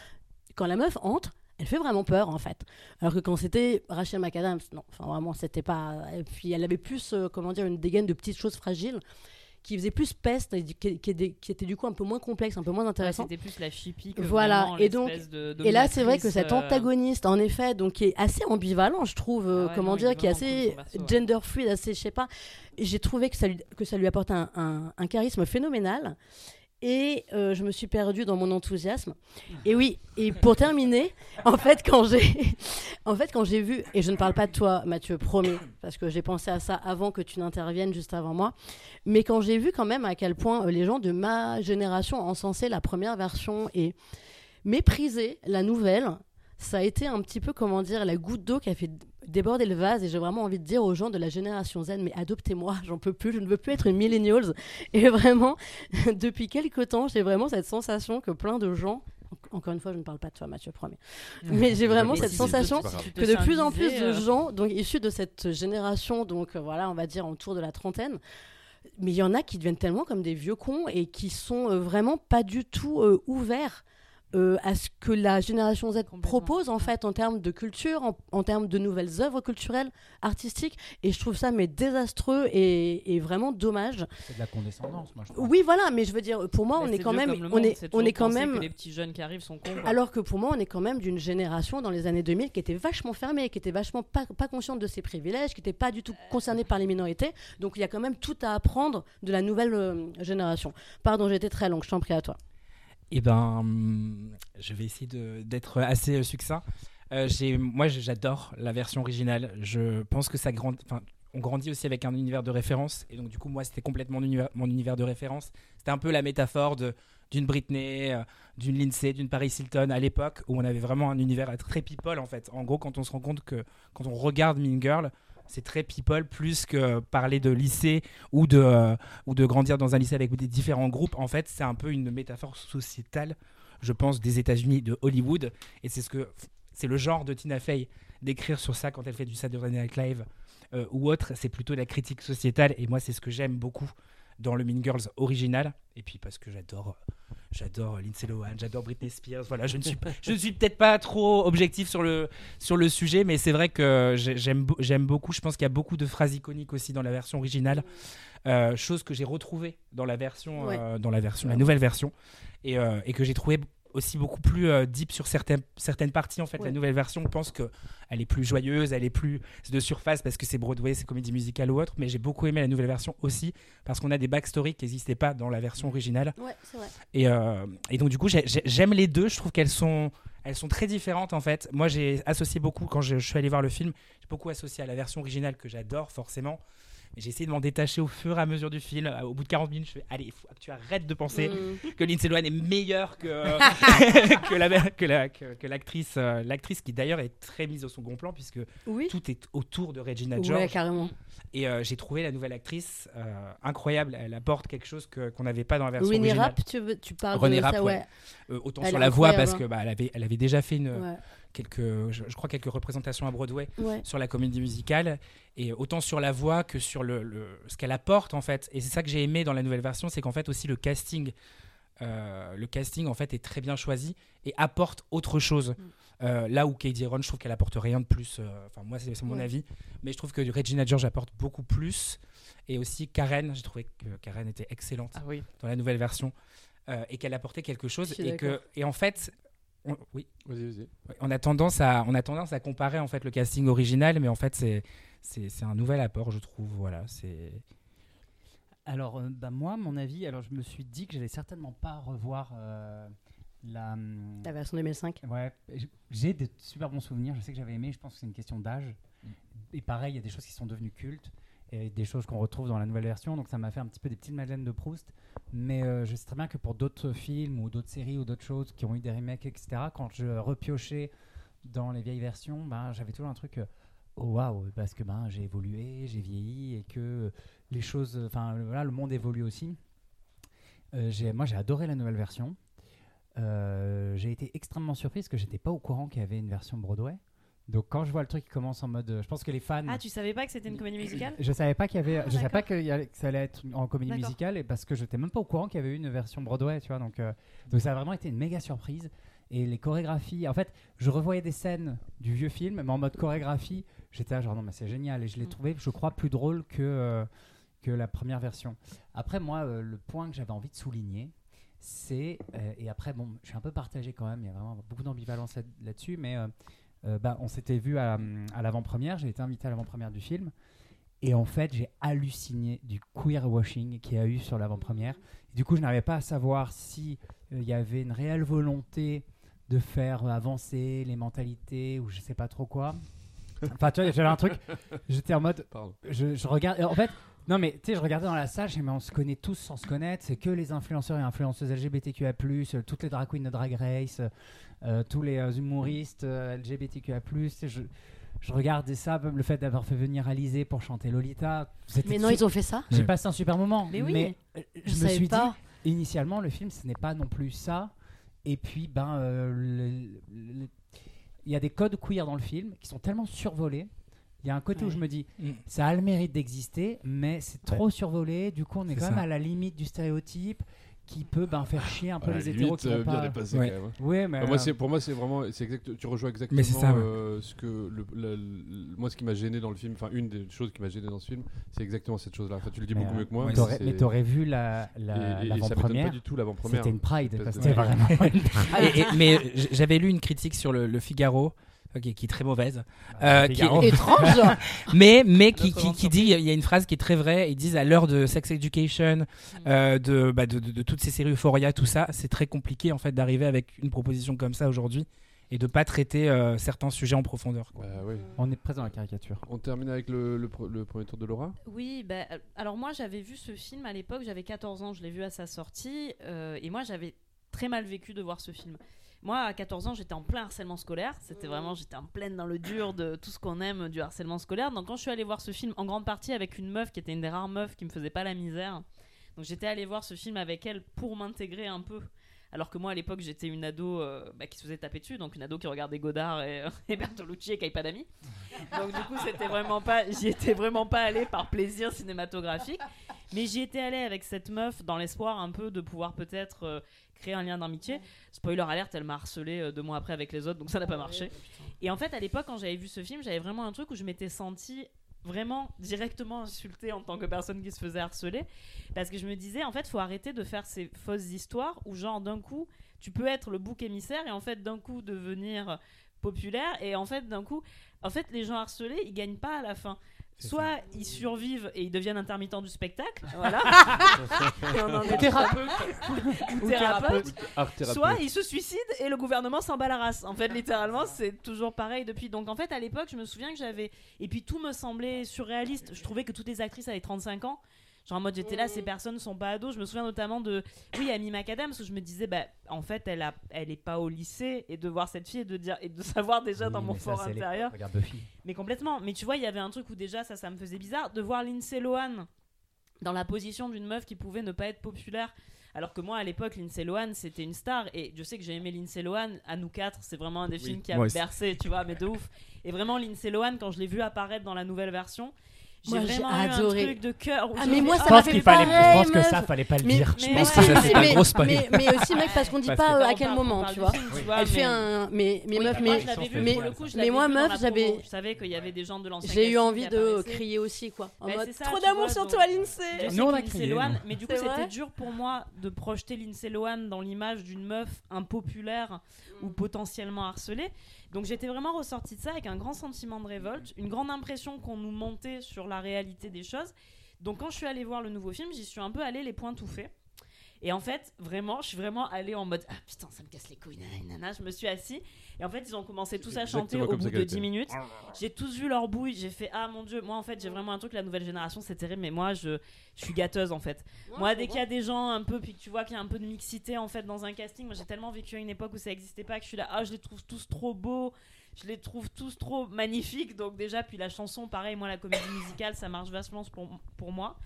quand la meuf entre, elle fait vraiment peur en fait. Alors que quand c'était Rachel McAdams, non, enfin vraiment, c'était pas. Et puis elle avait plus, euh, comment dire, une dégaine de petites choses fragiles qui faisait plus peste, qui, qui, était du coup un peu moins complexe, un peu moins intéressant. C'était plus la chippie que voilà. et donc, et là c'est vrai que cet euh, antagoniste, en effet, donc qui est assez ambivalent, je trouve, euh, ah comment dire, qui est assez gender fluid, assez, je sais pas. J'ai trouvé que ça lui, que ça lui apporte un, un charisme phénoménal et euh, je me suis perdue dans mon enthousiasme. Et oui, et pour terminer, en fait, quand j'ai, en fait, quand j'ai vu, et je ne parle pas de toi, Mathieu, promis, parce que j'ai pensé à ça avant que tu n'interviennes, juste avant moi, mais quand j'ai vu quand même à quel point euh, les gens de ma génération encensaient la première version et méprisaient la nouvelle, ça a été un petit peu, comment dire, la goutte d'eau qui a fait déborder le vase. Et j'ai vraiment envie de dire aux gens de la génération Z, mais adoptez-moi, j'en peux plus, je ne veux plus être une millennials. Et vraiment, depuis quelques temps, j'ai vraiment cette sensation que plein de gens encore une fois, je ne parle pas de toi, Mathieu, premier. Mais j'ai vraiment cette sensation que de plus en plus de euh. gens, donc issus de cette génération, donc euh, voilà, on va dire autour de la trentaine, mais il y en a qui deviennent tellement comme des vieux cons et qui sont euh, vraiment pas du tout ouverts euh, à ce que la génération Z propose en fait en termes de culture, en, termes de nouvelles œuvres culturelles, artistiques. Et je trouve ça mais désastreux et, vraiment dommage. C'est de la condescendance, moi. Je Oui, voilà, mais je veux dire, pour moi, on est quand même, on est, on est quand même. les petits jeunes qui arrivent sont cons. Alors que pour moi, on est quand même d'une génération dans les années 2000 qui était vachement fermée, qui était vachement pas, pas consciente de ses privilèges, qui n'était pas du tout concernée par les minorités. Donc il y a quand même tout à apprendre de la nouvelle euh, génération. Pardon, j'étais très longue. Je t'en prie à toi. Eh ben, je vais essayer d'être assez euh, succinct. Euh, moi, j'adore la version originale. Je pense que ça grandit. On grandit aussi avec un univers de référence. Et donc, du coup, moi, c'était complètement mon univers, de référence. C'était un peu la métaphore d'une Britney, euh, d'une Lindsay, d'une Paris Hilton à l'époque où on avait vraiment un univers très people en fait. En gros, quand on se rend compte que quand on regarde Mean Girl, c'est très people plus que parler de lycée ou de, euh, ou de grandir dans un lycée avec des différents groupes. En fait, c'est un peu une métaphore sociétale, je pense, des États-Unis, de Hollywood. Et c'est ce que c'est le genre de Tina Fey d'écrire sur ça quand elle fait du Saturday Night Live euh, ou autre. C'est plutôt la critique sociétale. Et moi, c'est ce que j'aime beaucoup dans le Mean Girls original. Et puis parce que j'adore j'adore Lindsay Lohan, j'adore Britney Spears. Voilà, je ne suis, je ne suis peut-être pas trop objectif sur le, sur le sujet, mais c'est vrai que j'aime, j'aime beaucoup. Je pense qu'il y a beaucoup de phrases iconiques aussi dans la version originale, euh, chose que j'ai retrouvée dans la version, euh, dans la version, la nouvelle version, et, euh, et que j'ai trouvé aussi beaucoup plus euh, deep sur certaines, certaines parties. En fait, la nouvelle version, on pense qu'elle est plus joyeuse, elle est plus de surface parce que c'est Broadway, c'est comédie musicale ou autre. Mais j'ai beaucoup aimé la nouvelle version aussi parce qu'on a des backstories qui n'existaient pas dans la version originale. Ouais, vrai. Et, euh, et, donc, du coup, j'aime les deux. Je trouve qu'elles sont, elles sont très différentes en fait. Moi, j'ai associé beaucoup, quand je, suis allé voir le film, j'ai beaucoup associé à la version originale que j'adore forcément. Mais j'ai essayé de m'en détacher au fur et à mesure du film. Au bout de 40 minutes, je fais allez, faut que tu arrêtes de penser Mm. que Lindsay Lohan est meilleure que que la- que la- que- que l'actrice euh, l'actrice qui d'ailleurs est très mise au second plan puisque Oui. tout est autour de Regina Ouais, George. carrément. Et euh, j'ai trouvé la nouvelle actrice euh, incroyable. Elle apporte quelque chose que- qu'on n'avait pas dans la version Winnie originale. Rapp, tu, veux, tu parles René de Rapp, ça, ouais. ouais. Autant Elle sur la voix parce que bah, elle avait elle avait déjà fait une Ouais. Quelques je, je crois quelques représentations à Broadway ouais. sur la comédie musicale et autant sur la voix que sur le, le- ce qu'elle apporte en fait. Et c'est ça que j'ai aimé dans la nouvelle version, c'est qu'en fait aussi le casting euh, le casting en fait est très bien choisi et apporte autre chose. Euh, là où Katie Ron, je trouve qu'elle apporte rien de plus. euh, Enfin, moi, c'est mon Ouais. avis. Mais je trouve que Regina George apporte beaucoup plus. Et aussi Karen, j'ai trouvé que Karen était excellente Ah oui. dans la nouvelle version et qu'elle apportait quelque chose. Et, que, et en fait, on- oui, Vas-y, vas-y. Ouais, on a tendance à on a tendance à comparer en fait le casting original mais en fait c'est c'est c'est un nouvel apport je trouve voilà c'est Alors, euh, bah, moi, mon avis, alors je me suis dit que j'allais certainement pas revoir euh, la. hum, La version 2005. Ouais, j'ai de super bons souvenirs. Je sais que j'avais aimé. Je pense que c'est une question d'âge. Et pareil, il y a des choses qui sont devenues cultes et des choses qu'on retrouve dans la nouvelle version. Donc ça m'a fait un petit peu des petites madeleines de Proust. Mais euh, je sais très bien que pour d'autres films ou d'autres séries ou d'autres choses qui ont eu des remakes, etc., quand je repiochais dans les vieilles versions, ben, j'avais toujours un truc. euh, oh waouh, parce que ben, j'ai évolué, j'ai vieilli et que les choses. Enfin, voilà, le monde évolue aussi. Euh, moi, j'ai adoré la nouvelle version. Euh, j'ai été extrêmement surpris parce que j'étais pas au courant qu'il y avait une version Broadway. Donc quand je vois le truc qui commence en mode, euh, je pense que les fans, Ah, tu savais pas que c'était une comédie musicale je savais pas qu'il y avait, Ah, je savais pas y allait- que ça allait être en comédie musicale et parce que j'étais même pas au courant qu'il y avait eu une version Broadway, tu vois. Donc, euh, donc ça a vraiment été une méga surprise. Et les chorégraphies, en fait, je revoyais des scènes du vieux film, mais en mode chorégraphie, j'étais là genre non mais c'est génial et je l'ai Mm. trouvé, je crois, plus drôle que euh, que la première version. Après moi, euh, le point que j'avais envie de souligner, c'est euh, et après bon, je suis un peu partagé quand même, il y a vraiment beaucoup d'ambivalence là- là-dessus, mais euh, euh, bah, on s'était vu à, à l'avant-première, j'ai été invité à l'avant-première du film. Et en fait, j'ai halluciné du queer washing qu'il y a eu sur l'avant-première. Du coup, je n'arrivais pas à savoir si euh, il y avait une réelle volonté de faire euh, avancer les mentalités ou je sais pas trop quoi. Enfin, tu vois, j'avais un truc. J'étais en mode, Pardon. je, je regarde. En fait, non mais tu sais, je regardais dans la salle, je disais, mais on se connaît tous sans se connaître. C'est que les influenceurs et influenceuses LGBTQIA+, euh, toutes les drag queens de Drag Race, euh, tous les euh, humoristes euh, sais, Je, je regardais ça, le fait d'avoir fait venir Alizé pour chanter Lolita. Mais non, ils ont fait ça J'ai passé un super moment. Mais oui. euh, Je je me savais suis pas. dit, initialement, le film, ce n'est pas non plus ça. Et puis, ben, euh, il y a des codes queer dans le film qui sont tellement survolés. Il y a un côté où je me dis, Mm. ça a le mérite d'exister, mais c'est trop survolé. Du coup, on est, C'est quand même à la limite du stéréotype qui peut ben, faire chier un peu Ouais, les limite, hétéros qui euh, pas. dépassé Ouais. quand même. hein. Ouais, mais moi, euh, c'est pour moi, c'est vraiment, c'est exact. Tu rejoins exactement ouais. euh, ce que le, le- le- moi, ce qui m'a gêné dans le film. Enfin, une des choses qui m'a gêné dans ce film, c'est exactement cette chose-là. Enfin, tu le dis mais, beaucoup euh, mieux que moi. mais t'aurais vu la, et- la, l'avant-première. pas du tout l'avant-première. C'était une pride. C'était vraiment une Et- et- mais j'avais lu une critique sur le, le Figaro qui est très mauvaise Euh, qui- Figaro. Étrange mais mais qui, qui, qui dit il y a une phrase qui est très vraie ils disent à l'heure de Sex Education euh, de, bah, de, de- de toutes ces séries Euphoria tout ça c'est très compliqué en fait d'arriver avec une proposition comme ça aujourd'hui et de pas traiter euh, certains sujets en profondeur quoi. Bah, oui. On est présent dans la caricature. On termine avec le, le pre- le premier tour de Laura? Oui, bah, euh, alors moi j'avais vu ce film à l'époque, j'avais 14 ans, je l'ai vu à sa sortie, euh, et moi j'avais très mal vécu de voir ce film. Moi à 14 ans j'étais en plein harcèlement scolaire, c'était vraiment, j'étais en pleine dans le dur de tout ce qu'on aime du harcèlement scolaire. Donc quand je suis allée voir ce film en grande partie avec une meuf qui était une des rares meufs qui me faisait pas la misère, donc j'étais allée voir ce film avec elle pour m'intégrer un peu. Alors que moi à l'époque j'étais une ado euh, bah, qui se faisait taper dessus, donc une ado qui regardait Godard et, et Bertolucci et qui avait pas d'amis. Donc du coup, c'était vraiment pas, j'y étais vraiment pas allée par plaisir cinématographique, mais j'y étais allée avec cette meuf dans l'espoir un peu de pouvoir peut-être euh, créer un lien d'amitié. Spoiler alerte, elle m'a harcelé euh, deux mois après avec les autres, donc ça n'a pas marché. Et en fait, à l'époque, quand j'avais vu ce film, j'avais vraiment un truc où je m'étais sentie vraiment directement insultée en tant que personne qui se faisait harceler. Parce que je me disais en fait faut arrêter de faire ces fausses histoires où genre d'un coup tu peux être le bouc émissaire et en fait d'un coup devenir populaire. Et en fait d'un coup en fait les gens harcelés ils gagnent pas à la fin Soit ils survivent et ils deviennent intermittents du spectacle, voilà. Thérapeute. Ou thérapeute. Art thérapeute. Soit ils se suicident et le gouvernement s'en bat la race. En fait, littéralement, c'est toujours pareil depuis. Donc, en fait, à l'époque, je me souviens que j'avais. Et puis, tout me semblait surréaliste. Je trouvais que toutes les actrices avaient 35 ans. Genre, en mode, j'étais là, ces personnes sont pas ados. Je me souviens notamment de. Oui, Amy McAdams, où je me disais, bah, en fait, elle, a... elle est pas au lycée. Et de voir cette fille et de, dire... et de savoir déjà Oui, dans mon fort les- intérieur. Regarde Buffy. Mais complètement. Mais tu vois, il y avait un truc où déjà, ça, ça me faisait bizarre. De voir Lindsay Lohan dans la position d'une meuf qui pouvait ne pas être populaire. Alors que moi, à l'époque, Lindsay Lohan, c'était une star. Et je sais que j'ai aimé Lindsay Lohan. À nous quatre, c'est vraiment un des films qui a bercé, tu vois, mais de ouf. Et vraiment, Lindsay Lohan, quand je l'ai vue apparaître dans la nouvelle version, j'ai vraiment adoré. un truc de cœur. où Ah, mais moi, ça Je m'a fait qu'il fallait. Je pense que ça, fallait pas le Mais- dire. mais Je pense que ça, c'est un mais, gros spoil. mais, aussi, mec, parce qu'on dit Parce pas euh, on à quel moment, tu vois. Elle fait mais- un. Mais, meuf, moi, mais. moi, meuf, j'avais- promo. Je savais qu'il y avait des gens de l'ancien J'ai eu envie de crier aussi, quoi. En Bah, mode trop d'amour sur toi, Je Lindsay. Nous, on a crié, mais du coup c'était dur pour moi de projeter Lindsay Lohan dans l'image d'une meuf impopulaire ou potentiellement harcelée. Donc j'étais vraiment ressortie de ça avec un grand sentiment de révolte, une grande impression qu'on nous mentait sur la réalité des choses. Donc quand je suis allée voir le nouveau film, j'y suis un peu allée les points tout faits. Et en fait, vraiment, je suis vraiment allée en mode Ah putain, ça me casse les couilles, nanana, nanana. Je me suis assis. Et en fait, ils ont commencé tous à chanter au bout de qu'elle 10 était. minutes. J'ai tous vu leur bouille. J'ai fait Ah mon dieu, moi en fait, j'ai vraiment un truc. La nouvelle génération, c'est terrible, mais moi, je, je suis gâteuse en fait. Moi, dès qu'il y a des gens un peu, puis que tu vois qu'il y a un peu de mixité en fait dans un casting, moi j'ai tellement vécu à une époque où ça n'existait pas que je suis là, ah, je les trouve tous trop beaux, je les trouve tous trop magnifiques. Donc, déjà, puis la chanson, pareil, moi, la comédie musicale, ça marche vachement pour, pour moi.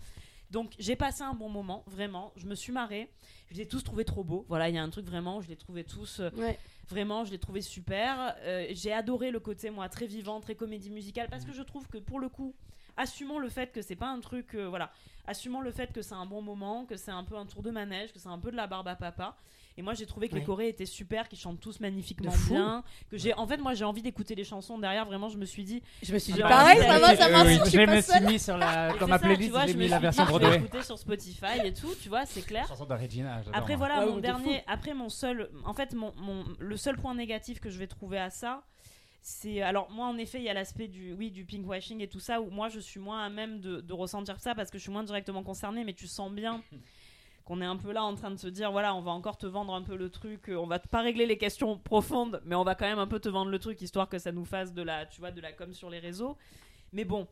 Donc, j'ai passé un bon moment, vraiment. Je me suis marrée. Je les ai tous trouvés trop beaux. Voilà, il y a un truc vraiment, je les trouvais tous. euh, Ouais. Vraiment, je l'ai trouvé super. Euh, j'ai adoré le côté, moi, très vivant, très comédie musicale, parce que je trouve que pour le coup, assumons le fait que c'est pas un truc. euh, voilà. Assumons le fait que c'est un bon moment, que c'est un peu un tour de manège, que c'est un peu de la barbe à papa. Et moi, j'ai trouvé que les. Corées étaient super, qu'ils chantent tous magnifiquement bien. Que j'ai, en fait, moi, j'ai envie d'écouter les chansons derrière. Vraiment, je me suis dit. Je me suis dit pareil, envie ça va, ça oui, je me suis mis sur la, dans c'est ma playlist, j'ai mis la version Broadway. écouter sur Spotify et tout, tu vois, c'est clair. Chanson de Regina. j'adore, Après voilà Ah mon dernier, après mon seul, en fait mon, mon- le seul point négatif que je vais trouver à ça, c'est alors moi en effet il y a l'aspect du oui du pinkwashing et tout ça où moi je suis moins à même de, de ressentir ça parce que je suis moins directement concernée, mais tu sens bien qu'on est un peu là en train de se dire voilà on va encore te vendre un peu le truc, euh, on va pas régler les questions profondes, mais on va quand même un peu te vendre le truc histoire que ça nous fasse de la tu vois de la com sur les réseaux. Mais bon,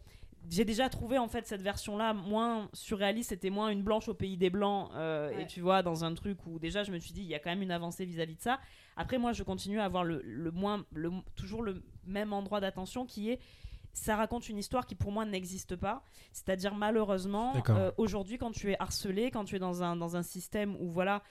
j'ai déjà trouvé en fait cette version là moins surréaliste c'était moins une blanche au pays des blancs euh, Ouais. et tu vois dans un truc où déjà je me suis dit il y a quand même une avancée vis-à-vis de ça après moi je continue à avoir le, le moins le, toujours le même endroit d'attention qui est ça raconte une histoire qui pour moi n'existe pas. C'est-à-dire malheureusement euh, aujourd'hui quand tu es harcelé quand tu es dans un, dans un système où voilà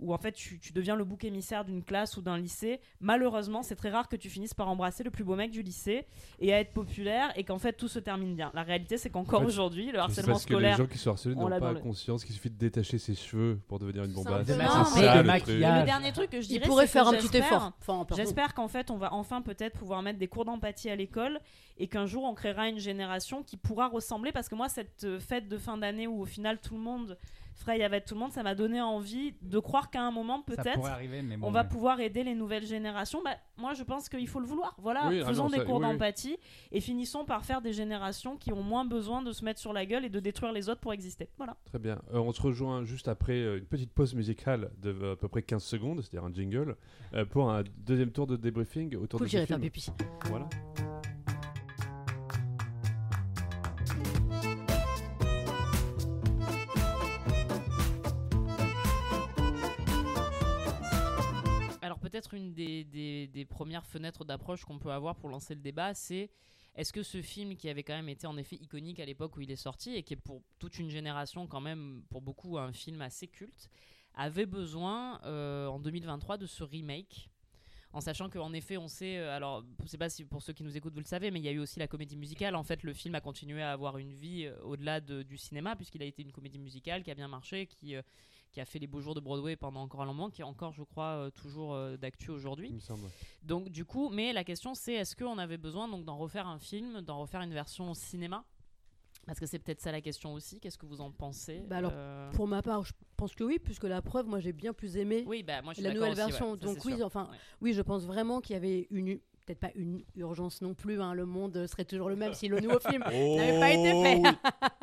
où en fait tu, tu deviens le bouc émissaire d'une classe ou d'un lycée, malheureusement c'est très rare que tu finisses par embrasser le plus beau mec du lycée et à être populaire et qu'en fait tout se termine bien. La réalité c'est qu'encore En fait, aujourd'hui le harcèlement parce que les scolaire... gens qui sont harcelés on n'ont pas le- conscience qu'il suffit de détacher ses cheveux pour devenir une bombasse. C'est ça, de le maquillage. Le dernier truc que je Il dirais pourrait c'est faire que un petit j'espère- effort. Enfin. J'espère qu'en fait, on va enfin peut-être pouvoir mettre des cours d'empathie à l'école et qu'un jour, on créera une génération qui pourra ressembler. Parce que moi, cette euh, fête de fin d'année où au final tout le monde fraye avec tout le monde, ça m'a donné envie de croire qu'à un moment, peut-être, bon, on va ouais. pouvoir aider les nouvelles générations. Bah, moi, je pense qu'il faut le vouloir. Voilà, Oui, ah faisons non, des ça- cours oui, oui. d'empathie et finissons par faire des générations qui ont moins besoin de se mettre sur la gueule et de détruire les autres pour exister. Voilà. Très bien. Euh, on se rejoint juste après euh, une petite pause musicale de euh, à peu près 15 secondes, c'est-à-dire un jingle, euh, pour un deuxième tour de débriefing autour Cool, de ce j'irai faire film. pipi. Voilà. Peut-être une des, premières fenêtres d'approche qu'on peut avoir pour lancer le débat, c'est est-ce que ce film qui avait quand même été en effet iconique à l'époque où il est sorti et qui est pour toute une génération quand même pour beaucoup un film assez culte, avait besoin euh, en 2023 de ce remake? En sachant qu'en effet on sait euh, alors je sais pas si pour ceux qui nous écoutent vous le savez mais il y a eu aussi la comédie musicale. En fait le film a continué à avoir une vie euh, au-delà de- du cinéma puisqu'il a été une comédie musicale qui a bien marché qui euh, qui a fait les beaux jours de Broadway pendant encore un moment, qui est encore, je crois, euh, toujours euh, d'actu aujourd'hui. Il me semble. Donc, du coup, mais la question c'est est-ce qu'on avait besoin donc d'en refaire un film, d'en refaire une version cinéma? Parce que c'est peut-être ça la question aussi. Qu'est-ce que vous en pensez Bah alors, Euh, Pour ma part, je pense que oui, puisque la preuve, moi j'ai bien plus aimé Oui, bah moi je suis la nouvelle aussi, version. ouais, Donc oui, sûr. enfin, Ouais. oui, je pense vraiment qu'il y avait une peut-être pas une urgence non plus. hein, Le monde serait toujours le même si le nouveau film n'avait pas été fait. oui.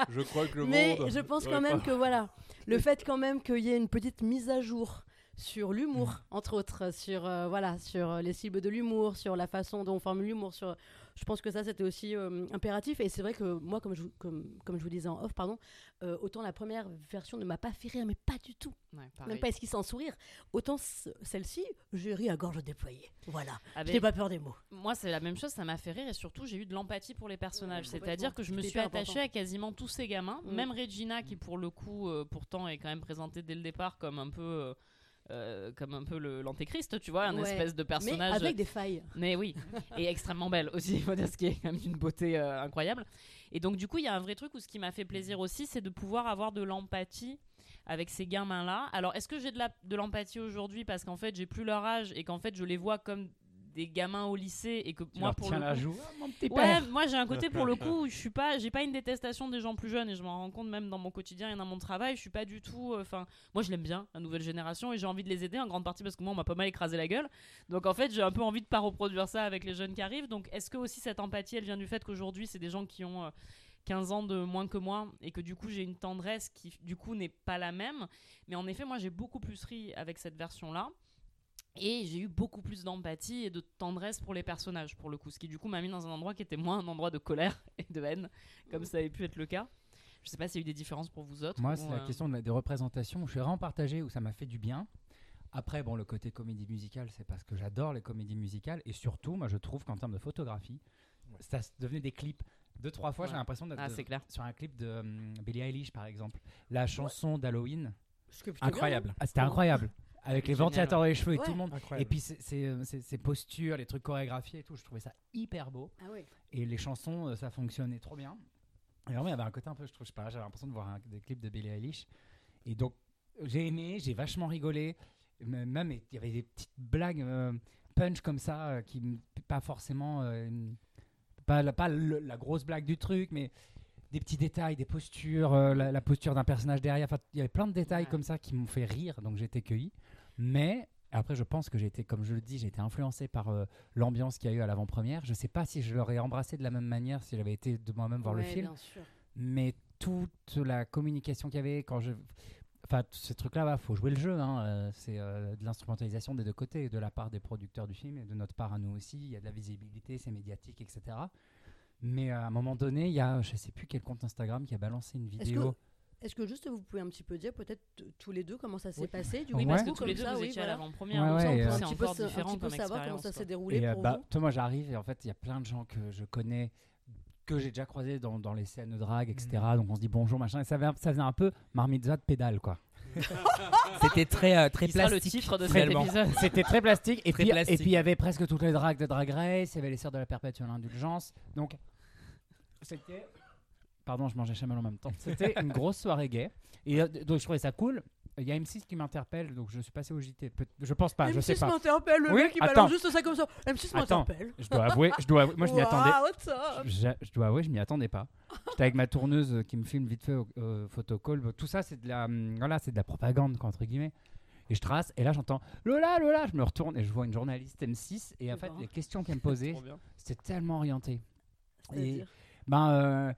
Je crois que le Mais monde. je pense quand même pas- que voilà, le fait quand même qu'il y ait une petite mise à jour sur l'humour, Mm. entre autres, sur euh, voilà, sur les cibles de l'humour, sur la façon dont on forme l'humour, sur je pense que ça c'était aussi euh, impératif et c'est vrai que moi comme je vous- comme, comme je vous disais en off pardon, euh, autant la première version ne m'a pas fait rire mais pas du tout, Ouais, même pas esquissé sans sourire, autant ce- celle-ci, j'ai ri à gorge déployée. Voilà, Ah, je mais n'ai pas peur des mots. Moi, c'est la même chose, ça m'a fait rire et surtout, j'ai eu de l'empathie pour les personnages. Ouais, C'est-à-dire que je me suis attachée important. à quasiment tous ces gamins, Mm. même Regina, qui pour le coup, euh, pourtant, est quand même présentée dès le départ comme un peu. Euh, comme un peu l'antéchrist, tu vois, un Ouais. espèce de Mais personnage. avec des failles. Mais oui, et extrêmement belle aussi, il faut dire ce qui est quand même d'une beauté euh, incroyable. Et donc du coup, il y a un vrai truc où ce qui m'a fait plaisir aussi, c'est de pouvoir avoir de l'empathie avec ces gamins-là. Alors, est-ce que j'ai de l'empathie aujourd'hui parce qu'en fait, j'ai plus leur âge et qu'en fait, je les vois comme des gamins au lycée et que Tu moi pour tiens le la coup- joue. Ah, mon petit Ouais, père. moi j'ai un côté pour le coup, où je suis pas, j'ai pas une détestation des gens plus jeunes et je m'en rends compte même dans mon quotidien et dans mon travail. Je suis pas du tout, euh, enfin, moi je l'aime bien la nouvelle génération et j'ai envie de les aider en grande partie parce que moi on m'a pas mal écrasé la gueule. Donc en fait j'ai un peu envie de pas reproduire ça avec les jeunes qui arrivent. Donc est-ce que aussi cette empathie elle vient du fait qu'aujourd'hui c'est des gens qui ont euh, 15 ans de moins que moi et que du coup j'ai une tendresse qui du coup n'est pas la même? Mais en effet moi j'ai beaucoup plus ri avec cette version là. Et j'ai eu beaucoup plus d'empathie et de tendresse pour les personnages, pour le coup. Ce qui, du coup, m'a mis dans un endroit qui était moins un endroit de colère et de haine, comme ça avait pu être le cas. Je sais pas s'il y a eu des différences pour vous autres. Moi, c'est la euh, question de la- des représentations. Je suis vraiment partagé où ça m'a fait du bien. Après, bon, le côté comédie musicale, c'est parce que j'adore les comédies musicales. Et surtout, moi, je trouve qu'en termes de photographie, ça se devenait des clips. Deux, trois fois, j'ai Ouais. l'impression d'être Ah, sur un clip de hum, Billie Eilish, par exemple. La chanson d'Halloween. Plutôt bien, Incroyable. Ah, C'était incroyable. Avec les Génial. ventilateurs dans les cheveux et Ouais. tout le monde. Et puis, c'est euh, ces postures, les trucs chorégraphiés et tout, je trouvais ça hyper beau. hein. Ah oui. Et les chansons, euh, ça fonctionnait trop bien. Et vraiment, il y avait un côté un peu, je trouve, je sais pas, j'avais l'impression de voir un- des clips de Billie Eilish. Et donc, j'ai aimé, j'ai vachement rigolé. Même, il y avait des petites blagues euh, punch comme ça, euh, qui, pas forcément, euh, pas, la, pas le- la grosse blague du truc, mais des petits détails, des postures, euh, la, la posture d'un personnage derrière. Enfin, il y avait plein de détails Ouais. comme ça qui m'ont fait rire, donc été cueilli. Mais après, je pense que j'ai été, comme je le dis, j'ai été influencé par euh, l'ambiance qu'il y a eu à l'avant-première. Je sais pas si je l'aurais embrassé de la même manière si j'avais été de moi-même voir le film, bien sûr. mais toute la communication qu'il y avait quand je. Enfin, ce truc-là, il faut jouer le jeu. hein, euh, C'est euh, de l'instrumentalisation des deux côtés, de la part des producteurs du film et de notre part à nous aussi. Il y a de la visibilité, c'est médiatique, etc. Mais à un moment donné, il y a, je sais plus quel compte Instagram qui a balancé une vidéo. Est-ce que juste vous pouvez un petit peu dire peut-être tous les deux comment ça s'est Oui. passé du Oui, coup, parce que tous les deux, ça, vous oui, étiez à voilà. l'avant-première. Ouais, ouais, euh, c'est un petit peu, un différent petit peu savoir comment ça s'est déroulé Et pour bah, vous. toi, moi j'arrive et en fait il y a plein de gens que je connais que j'ai déjà croisés dans, dans les scènes de drague etc donc on se dit bonjour machin et ça faisait, ça faisait un peu marmite de pédale quoi C'était très, euh, très Qui sera le plastique. titre de cet épisode. c'était très plastique et Très puis plastique. et puis il y avait presque toutes les dragues de Drag Race il y avait les sœurs de la perpétuelle indulgence donc c'était pardon je mangeais chamel en même temps c'était une grosse soirée gay et euh, donc je trouvais ça cool il y a M6 qui m'interpelle donc je suis passé au JT Peut- je pense pas je sais M6 pas m'interpelle, le Oui, mec il attends. balance juste ça comme ça. M6 Attends. m'interpelle. je dois avouer je dois avouer- moi je m'y attendais Waouh, what's up? Je, je dois avouer, je m'y attendais pas. J'étais avec ma tourneuse euh, qui me filme vite fait au au photocall. Tout ça, c'est de la, hum, voilà, c'est de la propagande, quoi, entre guillemets. Et je trace, et là j'entends Lola, Lola. Je me retourne et je vois une journaliste M6. Et en fait, les questions qu'elle me posait, Trop bien. c'était tellement orienté. C'est-à-dire Ben, euh,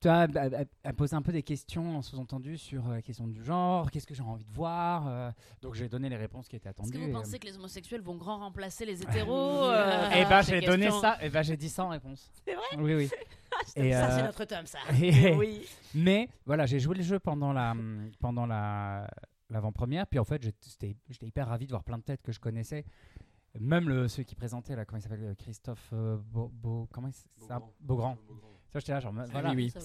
tu vois, elle, un peu des questions en sous-entendu sur euh, la question du genre, qu'est-ce que j'ai envie de voir. euh, donc j'ai donné les réponses qui étaient Est-ce attendues. que et, vous pensez que les homosexuels vont grand remplacer les hétéros euh, Eh ben, j'ai donné ça, et ben, j'ai dit ça en réponse. C'est vrai Oui, oui. et, Ça, c'est notre tome, ça. et- Oui. Mais voilà, j'ai joué le jeu pendant la pendant la l'avant-première, puis en fait, j'étais hyper ravi de voir plein de têtes que je connaissais. Même le, ceux qui présentaient là, comment il s'appelle, Christophe euh, Beau, Beau- comment il Beaugrand. Ça, j'étais là, genre, voilà. oui, oui.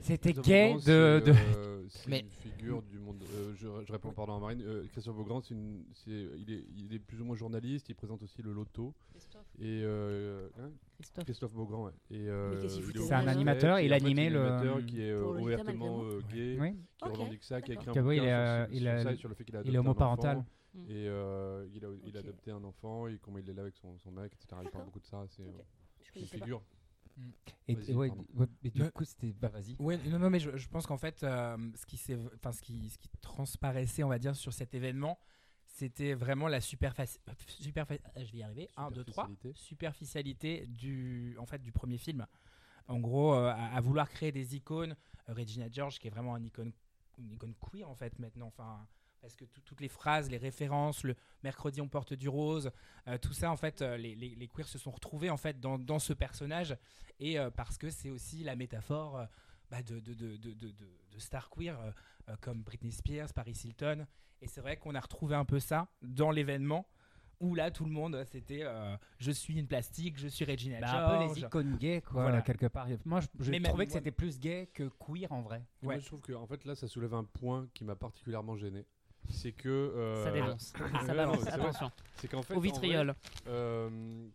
C'était gay de, c'est, de- euh, c'est Mais- une figure du monde. euh, je, je réponds pardon à Marine. Euh, Christophe Beaugrand, c'est une, c'est, il, est, il est plus ou moins journaliste. Il présente aussi le loto. Christophe. Et euh, hein, Christophe. Christophe Beaugrand, ouais. Et, euh, C'est un animateur, il animait le- animateur qui est euh, ouvertement euh, gay, oui. qui Ok, revendique ça, qui a écrit un bouquin il est, sur- le fait qu'il a il est homoparental. Mm. Et euh, il, a, il a Ok. adopté un enfant et comment il est là avec son, son mec, etc. Il parle beaucoup de ça. C'est euh, une figure. Et, Vas-y, et ouais, ouais, et du coup, c'était. Bah, vas-y. Ouais, non, non, mais je, je pense qu'en fait, euh, ce, qui s'est- enfin, ce, qui, ce qui transparaissait, on va dire, sur cet événement, c'était vraiment la super, super je vais y arriver 1 2 3 Superficialité. superficialité du en fait du premier film en gros euh, à, à vouloir créer des icônes euh, Regina George qui est vraiment une icône une icône queer en fait maintenant enfin parce que tout- toutes les phrases, les références, le mercredi on porte du rose, euh, tout ça en fait, euh, les, les, les queers se sont retrouvés en fait dans, dans ce personnage et euh, parce que c'est aussi la métaphore euh, bah, de, de, de, de, de, de- de stars queer euh, euh, comme Britney Spears, Paris Hilton et c'est vrai qu'on a retrouvé un peu ça dans l'événement où là tout le monde c'était euh, je suis une plastique, je suis Regina Bah, un peu les icônes gays, quoi, Voilà. quelque part. Moi, je- j'ai trouvé que c'était plus gay que queer en vrai. Et Moi, Ouais. je trouve que en fait là, ça soulève un point qui m'a particulièrement gêné. C'est que euh, Ça dénonce. Ça balance. Attention. C'est qu'en fait, Au vrai, vitriol. euh,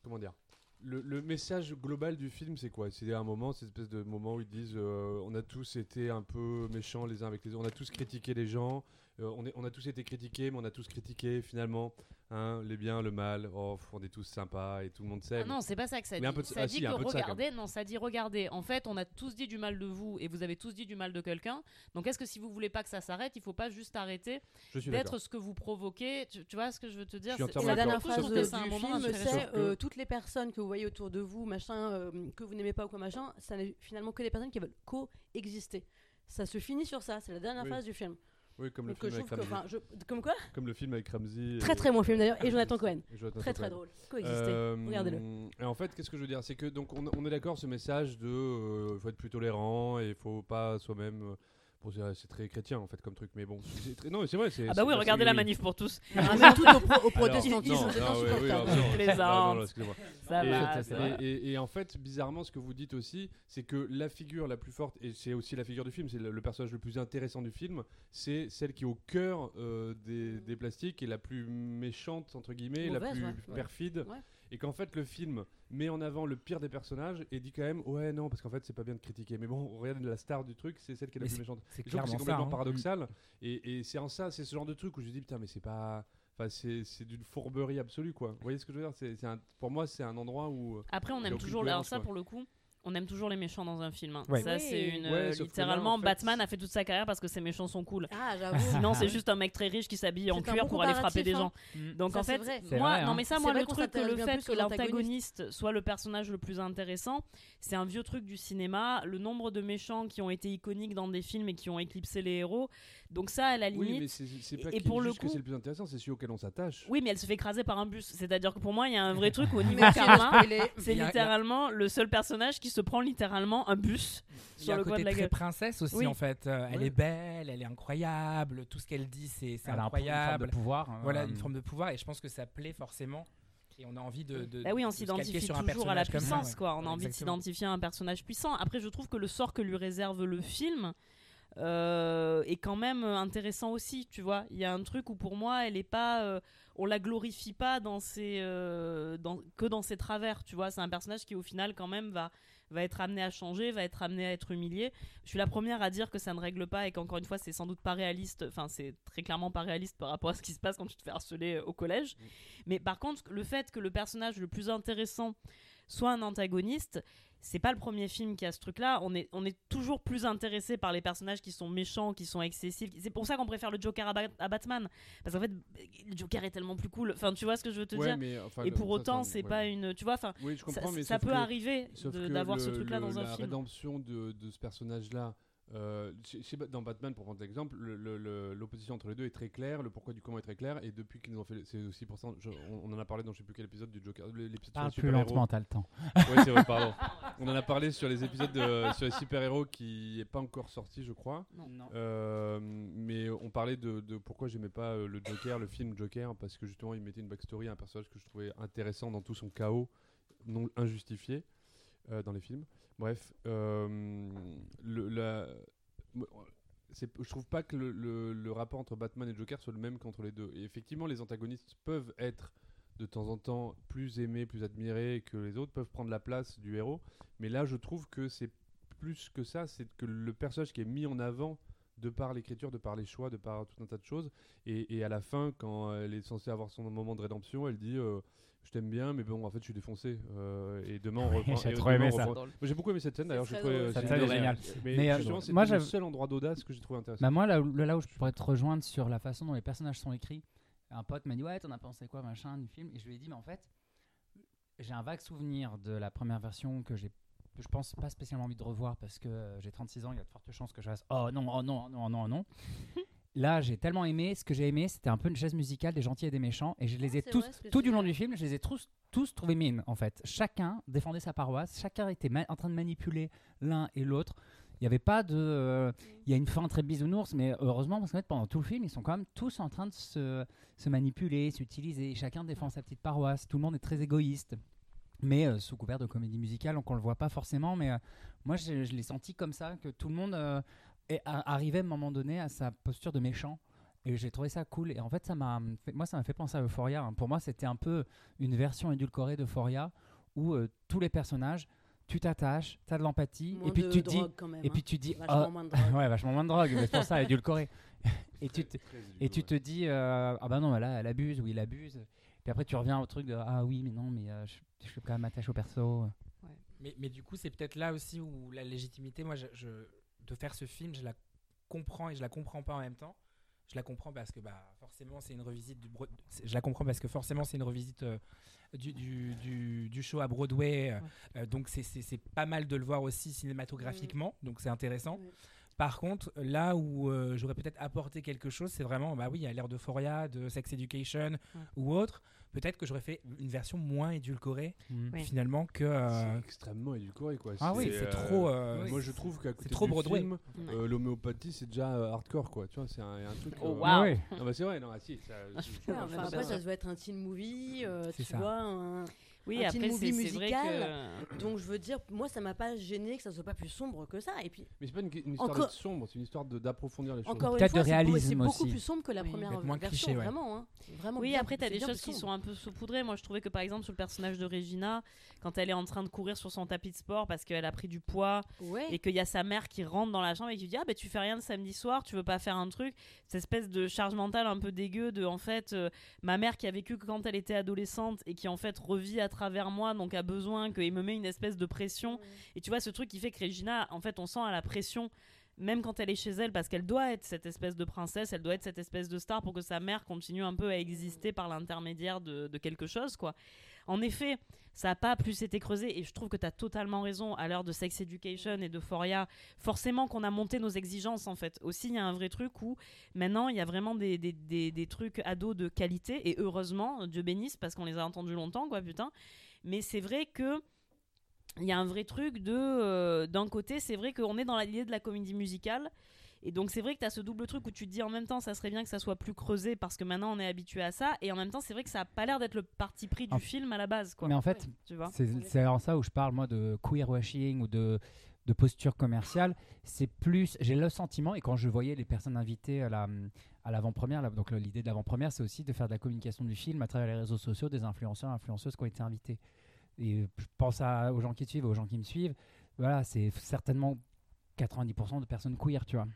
comment dire le, le message global du film, c'est quoi? C'est un moment, cette espèce de moment où ils disent euh, on a tous été un peu méchants les uns avec les autres, on a tous critiqué les gens, on, est, on a tous été critiqués, mais on a tous critiqué finalement hein, les biens, le mal. Oh, on est tous sympas et tout le monde Ah s'aime. non, c'est pas ça que ça Mais dit. un peu de- ça ah dit si, un que ça, regardez, non, ça dit regardez. En fait, on a tous dit du mal de vous et vous avez tous dit du mal de quelqu'un. Donc, est-ce que si vous voulez pas que ça s'arrête, il faut pas juste arrêter d'être ce que vous provoquez tu, tu vois ce que je veux te dire? C'est- la dernière phrase du un moment film, c'est euh, toutes les personnes que vous voyez autour de vous, machin, euh, que vous n'aimez pas ou quoi machin, ça n'est finalement que des personnes qui veulent coexister. Ça se finit sur ça, c'est la dernière Oui. phrase du film. Oui, comme le Donc, euh, film avec Ramsey. enfin, je- comme quoi Comme le film avec Ramsey. Très et- très bon film d'ailleurs, et Jonathan Cohen. et Jonathan Très très drôle. Coexister. Euh, Regardez-le. Et en fait, qu'est-ce que je veux dire? C'est que donc on, on est d'accord, ce message de euh, faut être plus tolérant et il faut pas soi-même. Bon, c'est très chrétien en fait comme truc, mais bon, c'est très- non, mais c'est vrai. c'est- Ah bah oui, regardez la manif pour tous. Tout au, pro- au protestantisme, Et, en fait, bizarrement, ce que vous dites aussi, c'est que la figure la plus forte, et c'est aussi la figure du film, c'est le, le personnage le plus intéressant du film, c'est celle qui est au cœur euh, des, des plastiques et la plus méchante, entre guillemets, la plus ouais. perfide. Ouais. Et qu'en fait, le film met en avant le pire des personnages et dit quand même, ouais, non, parce qu'en fait, c'est pas bien de critiquer. Mais bon, regarde la star du truc, c'est celle qui est la Mais plus méchante. C'est c'est ça. complètement hein. paradoxal. Et, et c'est en ça, c'est ce genre de truc où je dis, putain, mais c'est pas. Enfin, c'est c'est d'une fourberie absolue, quoi. Vous voyez ce que je veux dire? C'est c'est un- Pour moi, c'est un endroit où. euh, Après, on aime toujours. Alors ça, quoi. pour le coup. On aime toujours les méchants dans un film. hein. Ouais. Ça, Oui. c'est une. Ouais, euh, là, littéralement, en fait, Batman a fait toute sa carrière parce que ses méchants sont cool. Ah, j'avoue. Sinon, c'est juste un mec très riche qui s'habille en cuir bon pour aller frapper des gens. comparatif, Mm. Donc Ça, en fait, moi, vrai, non hein. mais ça, moi le truc que le fait que l'antagoniste soit le personnage le plus intéressant, c'est un vieux truc du cinéma. Le nombre de méchants qui ont été iconiques dans des films et qui ont éclipsé les héros. Donc ça, à la limite. Oui, mais c'est pas Et pour le coup- c'est le plus intéressant, c'est celui auquel on s'attache. Oui, mais elle se fait écraser par un bus. C'est-à-dire que pour moi, il y a un vrai truc au niveau de karma. C'est littéralement le seul personnage qui se prend littéralement un bus Il y sur a un le côté de la très gueule. princesse aussi Oui. en fait. Euh, Elle Ouais. est belle, elle est incroyable, tout ce qu'elle dit c'est c'est Elle a un- une forme incroyable. de pouvoir. hein, Voilà euh, une forme de pouvoir et je pense que ça plaît forcément et on a envie de. de Bah oui, on s'identifie toujours à la ça, puissance, ouais. quoi. On a Ouais, envie de s'identifier à un personnage puissant. Après, je trouve que le sort que lui réserve le film euh, est quand même euh, intéressant aussi, tu vois. Il y a un truc où pour moi, elle est pas, euh, on la glorifie pas dans ses, euh, dans, que dans ses travers, tu vois. C'est un personnage qui au final quand même va va être amené à changer, va être amené à être humilié. Je suis la première à dire que ça ne règle pas et qu'encore une fois, c'est sans doute pas réaliste. Enfin, c'est très clairement pas réaliste par rapport à ce qui se passe quand tu te fais harceler euh, au collège. Mais par contre, le fait que le personnage le plus intéressant soit un antagoniste, c'est pas le premier film qui a ce truc-là. On est, on est toujours plus intéressé par les personnages qui sont méchants, qui sont excessifs. C'est pour ça qu'on préfère le Joker à, Ba- à Batman. Parce qu'en fait, le Joker est tellement plus cool. Enfin, tu vois ce que je veux te Ouais, dire? mais, enfin, Et pour autant, c'est ouais. pas une. Tu vois, enfin, Oui, ça, mais ça peut que- arriver d'avoir ce truc-là dans un la film. rédemption de, de ce personnage-là, euh, chez- chez Ba- dans Batman, pour prendre l'exemple, le- le- le- l'opposition entre les deux est très claire, le pourquoi du comment est très clair, et depuis qu'ils nous ont fait, c'est aussi pour ça, je- on, on en a parlé dans je sais plus quel épisode du Joker, l'épisode sur Parle les lentement, t'as le temps. Ouais, c'est vrai, pardon. On en a parlé sur les épisodes de, sur les super-héros qui n'est pas encore sorti, je crois. Euh, mais on parlait de, de pourquoi j'aimais pas euh, le Joker, le film Joker, parce que justement il mettait une backstory à un personnage que je trouvais intéressant dans tout son chaos, non injustifié euh, dans les films. Bref, euh, le, je trouve pas que le, rapport entre Batman et Joker soit le même qu'entre les deux. Effectivement, les antagonistes peuvent être de temps en temps plus aimés, plus admirés que les autres, peuvent prendre la place du héros. Mais là, je trouve que c'est plus que ça, c'est que le personnage qui est mis en avant de par l'écriture, de par les choix, de par tout un tas de choses. Et, et à la fin, quand elle est censée avoir son moment de rédemption, elle dit euh, Je t'aime bien, mais bon, en fait, je suis défoncé. Euh, et demain, on reprend. j'ai trop aimé ça. J'ai beaucoup aimé cette scène d'ailleurs. Cette c'est scène est géniale. Mais, Mais, euh, justement, c'est le seul endroit d'audace que j'ai trouvé intéressant. Bah moi, là où, là où je pourrais te rejoindre sur la façon dont les personnages sont écrits, un pote m'a dit ouais, t'en as pensé quoi, machin, du film? Et je lui ai dit mais en fait, j'ai un vague souvenir de la première version que j'ai je pense pas spécialement envie de revoir parce que euh, j'ai 36 ans, il y a de fortes chances que je fasse oh non, oh non, oh non, oh non, oh non. Là, j'ai tellement aimé. Ce que j'ai aimé, c'était un peu une chaise musicale des gentils et des méchants. Et je les ai c'est tous, vrai ce que tout tu du long dis. du film, je les ai tous, tous trouvés mine, en fait. Chacun défendait sa paroisse. Chacun était ma- en train de manipuler l'un et l'autre. Il n'y avait pas de. euh, Il y a une fin très bisounours, mais heureusement, parce fait, pendant tout le film, ils sont quand même tous en train de se, se manipuler, s'utiliser. Chacun défend sa petite paroisse. Tout le monde est très égoïste. Mais euh, sous couvert de comédie musicale, donc on le voit pas forcément. Mais euh, moi, je, je l'ai senti comme ça, que tout le monde euh, est- a- arrivait à un moment donné à sa posture de méchant. Et j'ai trouvé ça cool. Et en fait, ça m'a fait- moi, ça m'a fait penser à Euphoria. hein. Pour moi, c'était un peu une version édulcorée d'Euphoria où euh, tous les personnages, tu t'attaches, tu as de l'empathie, Moins et puis de tu dis, drogue, quand même, et hein. puis tu dis, Vachement ah, moins de drogue. ouais, vachement moins de drogue, mais c'est pour ça édulcoré. et tu te, et tu te dis, euh, ah bah non, là, elle abuse ou il abuse. Puis après, tu reviens au truc de, ah oui, mais non, mais euh, je, je suis quand même attaché au perso. Mais, mais du coup, c'est peut-être là aussi où la légitimité, moi, je, je- de faire ce film, je la comprends et je la comprends pas en même temps. Je la comprends parce que bah, forcément, c'est une revisite du. Je la comprends parce que forcément, c'est une revisite euh, du, du, du- du show à Broadway. euh, euh, donc, c'est- c'est c'est pas mal de le voir aussi cinématographiquement. Donc, c'est intéressant. Ouais. Par contre, là où euh, j'aurais peut-être apporté quelque chose, c'est vraiment, bah oui, à l'ère d'Euphoria, de Sex Education ou autre, peut-être que j'aurais fait une version moins édulcorée Oui. finalement que. euh, C'est extrêmement édulcoré quoi. ah oui, c'est euh, trop. euh, Moi je trouve qu'à côté trop du Broadway. film, euh, l'homéopathie c'est déjà euh, hardcore quoi. Tu vois, c'est un, un truc. Oh, waouh. Ouais. Non bah c'est vrai, non, ah, si. Ça, Ouais, je- enfin, après, ça doit être un teen movie, euh, C'est tu ça. vois, un- Oui, un après, c'est movie c'est vrai musical. que. Donc je veux dire, moi ça m'a pas gêné que ça soit pas plus sombre que ça. Et puis Mais c'est pas une, une histoire Encore- d'être sombre, c'est une histoire de- d'approfondir les choses. encore une Peut-être fois, de c'est beaucoup aussi. plus sombre que la Oui. première version, cliché, ouais. vraiment. hein. Vraiment Oui, bien- après, tu as c'est des choses qui sont un peu saupoudrées. Moi, je trouvais que par exemple, sur le personnage de Regina, quand elle est en train de courir sur son tapis de sport parce qu'elle a pris du poids Ouais. et qu'il y a sa mère qui rentre dans la chambre et qui lui dit Ah, ben tu fais rien le samedi soir, tu veux pas faire un truc. Cette espèce de charge mentale un peu dégueu de en fait, euh, ma mère qui a vécu quand elle était adolescente et qui en fait revit à travers moi, donc a besoin qu'il me met une espèce de pression. Et tu vois, ce truc qui fait que Regina, en fait, on sent à la pression. Même quand elle est chez elle, parce qu'elle doit être cette espèce de princesse, elle doit être cette espèce de star pour que sa mère continue un peu à exister par l'intermédiaire de, de quelque chose, quoi. En effet, ça n'a pas plus été creusé et je trouve que tu as totalement raison à l'heure de Sex Education et d'Euphoria. Forcément qu'on a monté nos exigences en fait. Aussi, il y a un vrai truc où maintenant il y a vraiment des, des, des, trucs ados de qualité et heureusement, Dieu bénisse parce qu'on les a entendus longtemps, quoi, putain. Mais c'est vrai que il y a un vrai truc de euh, d'un côté c'est vrai qu'on est dans l'idée de la comédie musicale et donc c'est vrai que tu as ce double truc où tu te dis en même temps ça serait bien que ça soit plus creusé parce que maintenant on est habitué à ça et en même temps c'est vrai que ça a pas l'air d'être le parti pris du En- film à la base quoi Mais en fait, tu vois c'est c'est en ça où je parle, moi, de queer washing ou de, de posture commerciale. C'est plus. J'ai le sentiment, et quand je voyais les personnes invitées à la à l'avant-première, là, donc l'idée de l'avant-première, c'est aussi de faire de la communication du film à travers les réseaux sociaux, des influenceurs, influenceuses qui ont été invités. Et je pense à, aux gens qui te suivent, aux gens qui me suivent. Voilà, c'est certainement 90% de personnes queer, tu vois.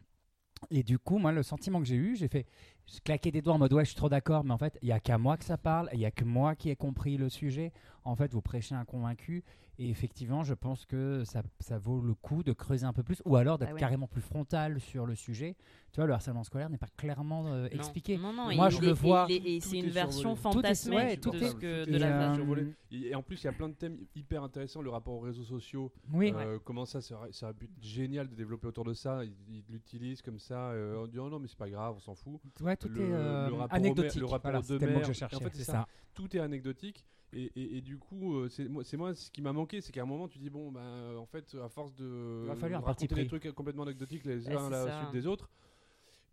Et du coup, moi, le sentiment que j'ai eu, j'ai fait, je des doigts en mode ouais, je suis trop d'accord, mais en fait, il y a qu'à moi que ça parle, il y a que moi qui ai compris le sujet. En fait, vous prêchez un convaincu, et effectivement, je pense que ça, ça vaut le coup de creuser un peu plus, ou alors d'être Ah ouais. carrément plus frontal sur le sujet. Tu vois, le harcèlement scolaire n'est pas clairement euh, Non. expliqué. non non Moi, il je est- le vois. et c'est est une version survolé. Tout est- fantasmée ouais, de, la euh. Et, en plus, il y a plein de thèmes hyper intéressants. Le rapport aux réseaux sociaux, Oui, euh, comment ça, ça aurait, ça aurait pu être génial de développer autour de ça. Ils l'utilisent comme ça euh, en disant non, mais c'est pas grave, on s'en fout. ouais, tout le- est euh, le rapport au anecdotique. maire- le rapport Voilà, aux deux mères. en fait, c'est c'est ça. Tout est anecdotique. Et, et- et du coup, euh, c'est moi, c'est moi ce qui m'a manqué, c'est qu'à un moment, tu dis bon, bah, en fait, à force de Il va falloir un raconter des trucs complètement anecdotiques les Bah, uns à la suite des autres.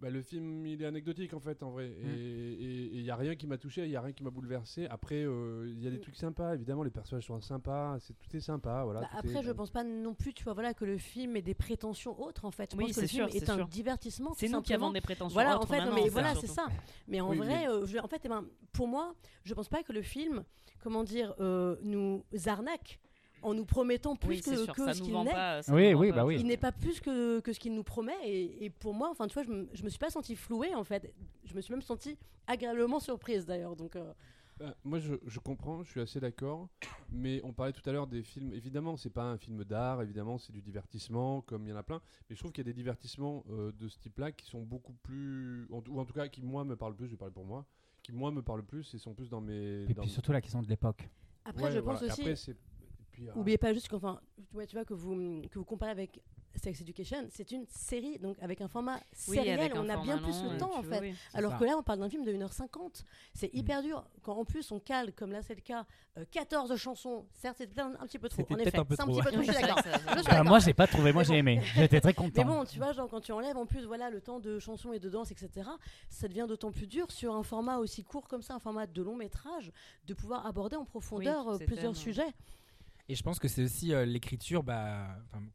Bah, le film, il est anecdotique en fait, en vrai. Mm. Et il n'y a rien qui m'a touché, il n'y a rien qui m'a bouleversé. Après, euh, il y a des trucs sympas, évidemment, les personnages sont sympas, c'est, tout est sympa. Voilà, Bah, tout après, est- je pense pas non plus, tu vois, voilà, que le film ait des prétentions autres, en fait. Je Oui, pense que c'est le film sûr, est, c'est un sûr. divertissement. c'est nous qui avons des prétentions Voilà, en autres fait, non, maintenant, mais voilà, c'est ça. Mais en Oui, vrai, mais- euh, je- en fait, eh ben, pour moi, je pense pas que le film, comment dire, euh, nous arnaque en nous promettant plus oui que, sûr que ça ce qu'il n'est. pas Oui, oui, bah oui. Il n'est pas plus que, que ce qu'il nous promet. Et, et pour moi, enfin, tu vois, je me, je me suis pas sentie flouée, en fait. Je me suis même sentie agréablement surprise, d'ailleurs. Donc, euh, Bah, moi, je, je comprends, je suis assez d'accord. Mais on parlait tout à l'heure des films. Évidemment, c'est pas un film d'art, évidemment, c'est du divertissement, comme il y en a plein. Mais je trouve qu'il y a des divertissements euh, de ce type-là qui sont beaucoup plus. ou en tout cas, qui, moi, me parlent plus, je vais parler pour moi, qui moi me parlent plus et sont plus dans mes. Et dans- puis surtout la question de l'époque. Après, Ouais, je pense voilà. Aussi. Après, puis, euh, Oubliez pas juste qu'enfin, tu vois, tu vois que vous que vous comparez avec Sex Education, c'est une série donc avec un format Oui, sériel, on a bien plus long, le temps tu en fait. oui. Alors ça. que là, on parle d'un film de 1h50. C'est Mm. hyper dur. Quand en plus on cale, comme là c'est le cas, euh, 14 chansons, certes c'est peut-être un, un petit peu trop. En effet, un peu un petit peu trop, je suis d'accord. que moi, j'ai pas trouvé, moi Mais j'ai aimé. J'étais très Mais content. bon, tu vois, genre quand tu enlèves en plus voilà le temps de chansons et de danse, etc., ça devient d'autant plus dur sur un format aussi court comme ça, un format de long métrage, de pouvoir aborder en profondeur euh, plusieurs sujets. Et je pense que c'est aussi euh, l'écriture, bah,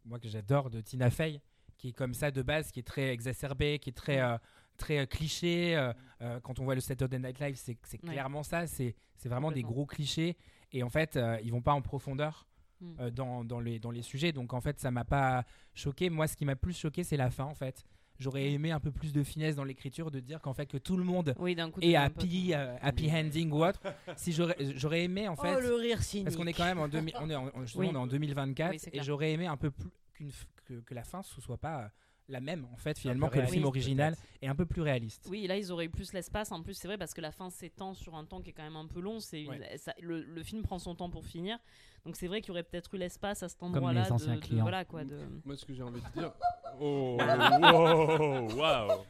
moi que j'adore, de Tina Fey, qui est comme ça de base, qui est très exacerbée, qui est très, euh, très euh, cliché. euh, quand on voit le Saturday Night Live, c'est Ouais. clairement ça. C'est vraiment des gros clichés. Et en fait, ils vont pas en profondeur. Mm. euh, dans, dans, les, dans les sujets donc en fait ça m'a pas choqué moi ce qui m'a plus choqué c'est la fin en fait j'aurais aimé un peu plus de finesse dans l'écriture de dire qu'en fait que tout le monde Oui, d'un coup. est happy euh, happy ending ou autre si j'aurais j'aurais aimé en fait oh le rire cynique. parce qu'on est quand même en, 2000 on est en, Oui. on est en 2024 Oui, c'est et j'aurais aimé un peu plus qu'une f- que, que la fin ce soit pas euh, la même en fait finalement que le film original est un peu plus réaliste. Oui, là ils auraient eu plus l'espace. En plus, c'est vrai parce que la fin s'étend sur un temps qui est quand même un peu long. C'est une- Ouais. ça- le, le film prend son temps pour finir. Donc c'est vrai qu'il y aurait peut-être eu l'espace à cet endroit-là. les anciens de, de- clients. voilà quoi. De... Moi, ce que j'ai envie de dire. Oh, wow, wow.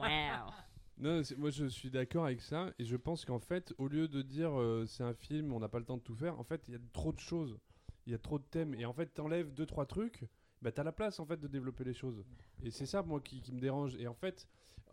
Wow. Non, moi je suis d'accord avec ça et je pense qu'en fait, au lieu de dire euh, c'est un film, on n'a pas le temps de tout faire, en fait, il y a trop de choses, il y a trop de thèmes et en fait, t'enlèves deux trois trucs, bah t'as la place en fait de développer les choses. Et c'est ça moi qui, qui me dérange. Et en fait,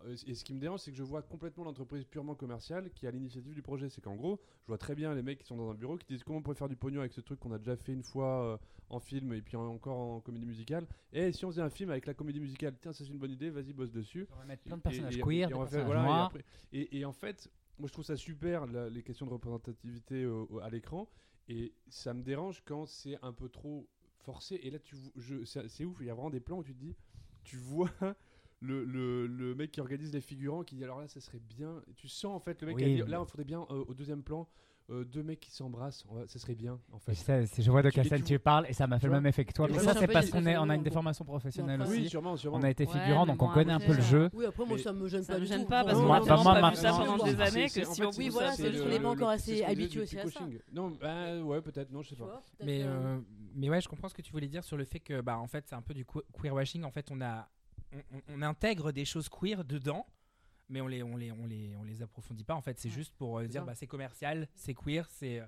euh, et ce qui me dérange, c'est que je vois complètement l'entreprise purement commerciale qui a l'initiative du projet. C'est qu'en gros, je vois très bien les mecs qui sont dans un bureau qui disent comment on pourrait faire du pognon avec ce truc qu'on a déjà fait une fois euh, en film et puis en- encore en comédie musicale. Et si on faisait un film avec la comédie musicale, tiens, ça c'est une bonne idée, vas-y bosse dessus. On va mettre plein de Et- personnages et- queer, et on va faire- personnages voilà, et noirs. après- Et, et en fait, moi je trouve ça super la- les questions de représentativité euh, à l'écran. Et ça me dérange quand c'est un peu trop forcé. Et là, tu, je, c'est c'est ouf. Il y a vraiment des plans où tu te dis, tu vois le, le, le mec qui organise les figurants qui dit alors là, ça serait bien. Et tu sens en fait le mec qui a dit, là, on faudrait bien euh, au deuxième plan. euh, deux mecs qui s'embrassent, ça serait bien en fait. ça, c'est- je vois de quelle scène tu- parles et ça m'a fait le même effet que toi. Mais ça, c'est parce qu'on est, on a une déformation professionnelle après, Oui, aussi. sûrement, sûrement. On a été figurant, donc on connaît un peu le ça- jeu. Oui, après moi Mais ça me gêne Ça pas me du gêne tout. pas parce qu'on Moi, a vu ça pendant des années que si on oui, ça, voilà, c'est juste qu'on n'est pas encore assez habitué aussi à ça. Non, bah ouais, peut-être, non, je sais pas. Mais, mais ouais, je comprends ce que tu voulais dire sur le fait que, bah, en fait, c'est un peu du que- queer washing. En fait, on a, on, on- on intègre des choses queer dedans, mais on les, on les, on les, on les approfondit pas. En fait, c'est Ouais. juste pour euh, dire, bah, c'est commercial, c'est queer, c'est, euh,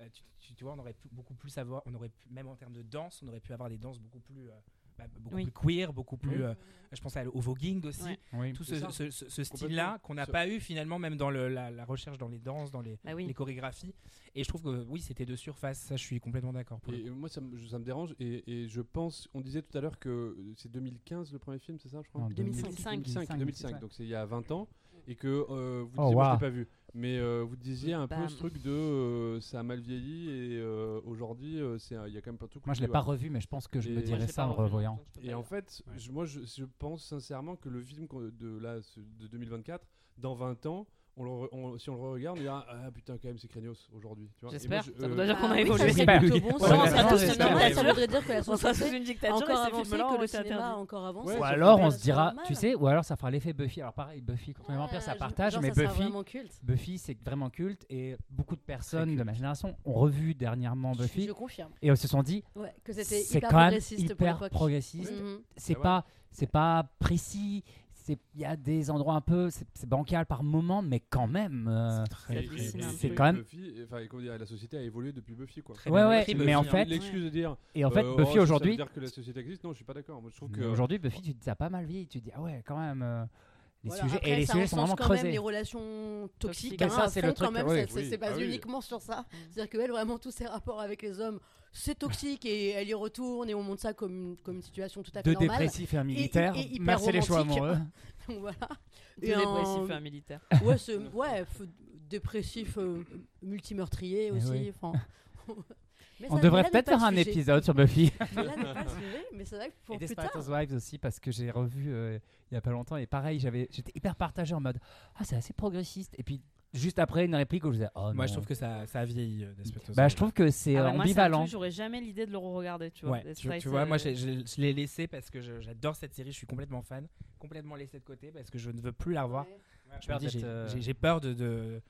euh, tu, tu- tu vois, on aurait pu beaucoup plus avoir, on aurait pu, même en termes de danse, on aurait pu avoir des danses beaucoup plus, euh, bah, beaucoup Oui. plus queer, beaucoup plus. Oui. euh, je pense à- au voguing aussi. Ouais. Oui. Tout ce, ça. ce- ce- ce Complètement. style-là qu'on n'a pas eu finalement, même dans le- la, la recherche, dans les danses, dans les, Bah oui. les chorégraphies. Et je trouve que oui, c'était de surface. Ça, je suis complètement d'accord. Et moi, ça me, ça me dérange. Et, et je pense, on disait tout à l'heure que c'est 2015 le premier film, c'est ça, je crois? Non, 2005. 2005, 2005, 2005, donc c'est il y a 20 ans. Et que euh, vous Oh, disiez, moi je wow. l'ai pas vu, mais euh, vous disiez un peu ce truc de euh, ça a mal vieilli et euh, aujourd'hui euh, c'est il y a quand même de trucs. Moi, je l'ai pas vois. revu, mais je pense que je Et- me dirais ça pas en revoyant. pas Et en fait, Ouais. je- moi je, je pense sincèrement que le film de là de 2024, dans 20 ans, on le re- on- si on le regarde, on dira ah putain quand même c'est craignos aujourd'hui. J'espère. je- Ça euh, voudrait dire qu'on a Ah évolué. ça, c'est plutôt oui. bon. Ouais, ça, voudrait dire que la société une dictature encore et ces avancé, films-là que le cinéma a encore avancé. Ou alors, on se dira, tu sais, ou alors ça fera l'effet Buffy. Alors pareil, Buffy contre les vampires, ça partage, mais Buffy, vraiment culte. Buffy, c'est vraiment culte et beaucoup de personnes de ma génération ont revu dernièrement Je Buffy confirme. et se sont dit, Ouais, que c'était c'est hyper quand même hyper progressiste. Mhm. C'est pas, c'est pas précis. C'est- Il y a des endroits un peu, c'est bancal par moment, mais quand même. euh. C'est quand même- Buffy, enfin, comment dire, la société a évolué depuis Buffy quoi. Très Ouais, ouais, mais Buffy, en hein. fait- l'excuse de dire Et en fait, euh, oh, Buffy veut aujourd'hui, dire que la société existe. Non, je suis pas d'accord. Moi, je trouve que Mais Aujourd'hui, Buffy, tu dis, ça a pas mal vieilli. Tu te dis, ah ouais, quand même, euh, les Voilà, sujets, après, et les ça sujets sont vraiment quand même creusés. les relations toxiques. Hein, ça, à c'est le truc, quand même, oui, c'est- c'est oui. c'est Ah basé oui. uniquement sur ça. C'est-à-dire qu'elle, vraiment, tous ses rapports avec les hommes, c'est toxique et elle y retourne et on montre ça comme une, comme une situation tout à fait Deux normale. dépressifs et un militaire. et hyper Merci les choix romantique. amoureux. Voilà. Un- dépressifs et un militaire. Ouais, ouais dépressif, euh, multimeurtrier Eh aussi. Mais On ça- devrait là peut-être n'est pas faire le un sujet. épisode sur Buffy. Mais là n'est pas le sujet, mais c'est vrai que pour Et plus Desperate tard. Housewives aussi parce que j'ai revu euh, il y a pas longtemps et pareil j'avais j'étais hyper partagé en mode ah c'est assez progressiste et puis juste après une réplique où je disais oh Moi, non. je trouve que ça, ça a vieilli. euh, bah je trouve que c'est Ah euh, ambivalent J'aurais jamais l'idée de le re-regarder, tu vois. Ouais, tu, vois, moi je, l'ai laissé parce que je- j'adore cette série, je suis complètement fan, complètement laissé de côté parce que je ne veux plus la revoir. J'ai Je me peur dis, d'être, j'ai- euh, j'ai j'ai peur de. de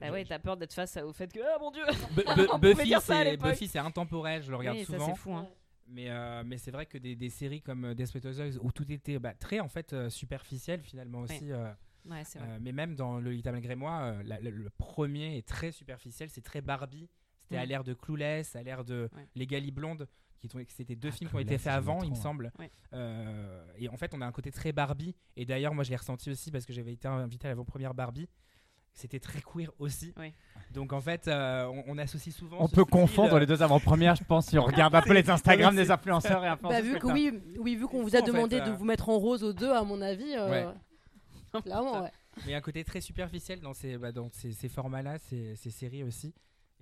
Bah ouais, t'as peur d'être face au fait que ah mon dieu. On Buffy, ça c'est l'époque. Buffy, c'est intemporel, je le regarde Oui, ça souvent. c'est fou. Hein. Mais, euh, mais c'est vrai que des, des séries comme euh, Desperate Housewives où tout était bah, très en fait euh, superficiel finalement aussi. euh, Ouais, c'est vrai. euh, mais même dans Lolita malgré moi, euh, la- le, le premier est très superficiel, c'est très Barbie. C'était à Mm. l'ère de Clueless, à l'ère de Ouais. Les Gali Blondes, qui c'était deux Ah, films qui ont été faits avant, trop, il me hein. semble. Ouais. Euh, et en fait, on a un côté très Barbie. Et d'ailleurs, moi, je l'ai ressenti aussi parce que j'avais été invité à l'avant-première Barbie. C'était très queer aussi. Oui. Donc en fait, euh, on, on associe souvent. On peut confondre euh, les deux avant-premières, je pense, si on regarde un peu les Instagram des influenceurs et Bah, influenceuses. vu que oui, oui, vu qu'on vous a fait, demandé de euh, vous mettre en rose aux deux, à mon avis, euh, Ouais. clairement, ouais. Mais il y a un côté très superficiel dans ces, bah, dans ces, ces formats-là, ces, ces séries aussi.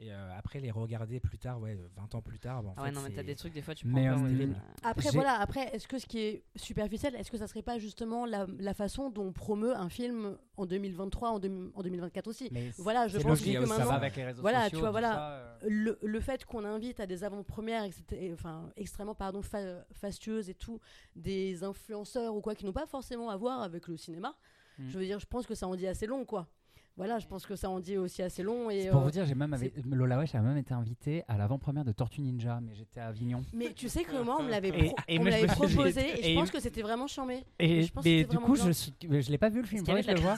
Et euh, après, les regarder plus tard, ouais, 20 ans plus tard. bah, en Ah ouais, fait, non, mais t'as des trucs, des fois, tu Mais, prends peur. euh, ouais. Après, voilà, après, est-ce que ce qui est superficiel, est-ce que ça serait pas justement la, la façon dont on promeut un film en 2023, en, deux- en 2024 aussi? Mais Voilà, je c'est pense que ça maintenant, va avec les réseaux voilà, sociaux, tu vois, voilà. ça, euh. le, le fait qu'on invite à des avant-premières, enfin, extrêmement pardon, fa- fastueuses et tout, des influenceurs ou quoi qui n'ont pas forcément à voir avec le cinéma, Mm. je veux dire, je pense que ça en dit assez long, quoi. Voilà, je pense que ça en dit aussi assez long. Et, pour euh, vous dire, j'ai même avec- Lola Wesh a même été invitée à l'avant-première de Tortue Ninja, mais j'étais à Avignon. Mais tu sais que moi, on me l'avait pro- proposé et, et- je pense que c'était vraiment chambé. Et Je pense que mais c'était du coup, bien. je suis, je l'ai pas vu le film. Y avait de la le vois.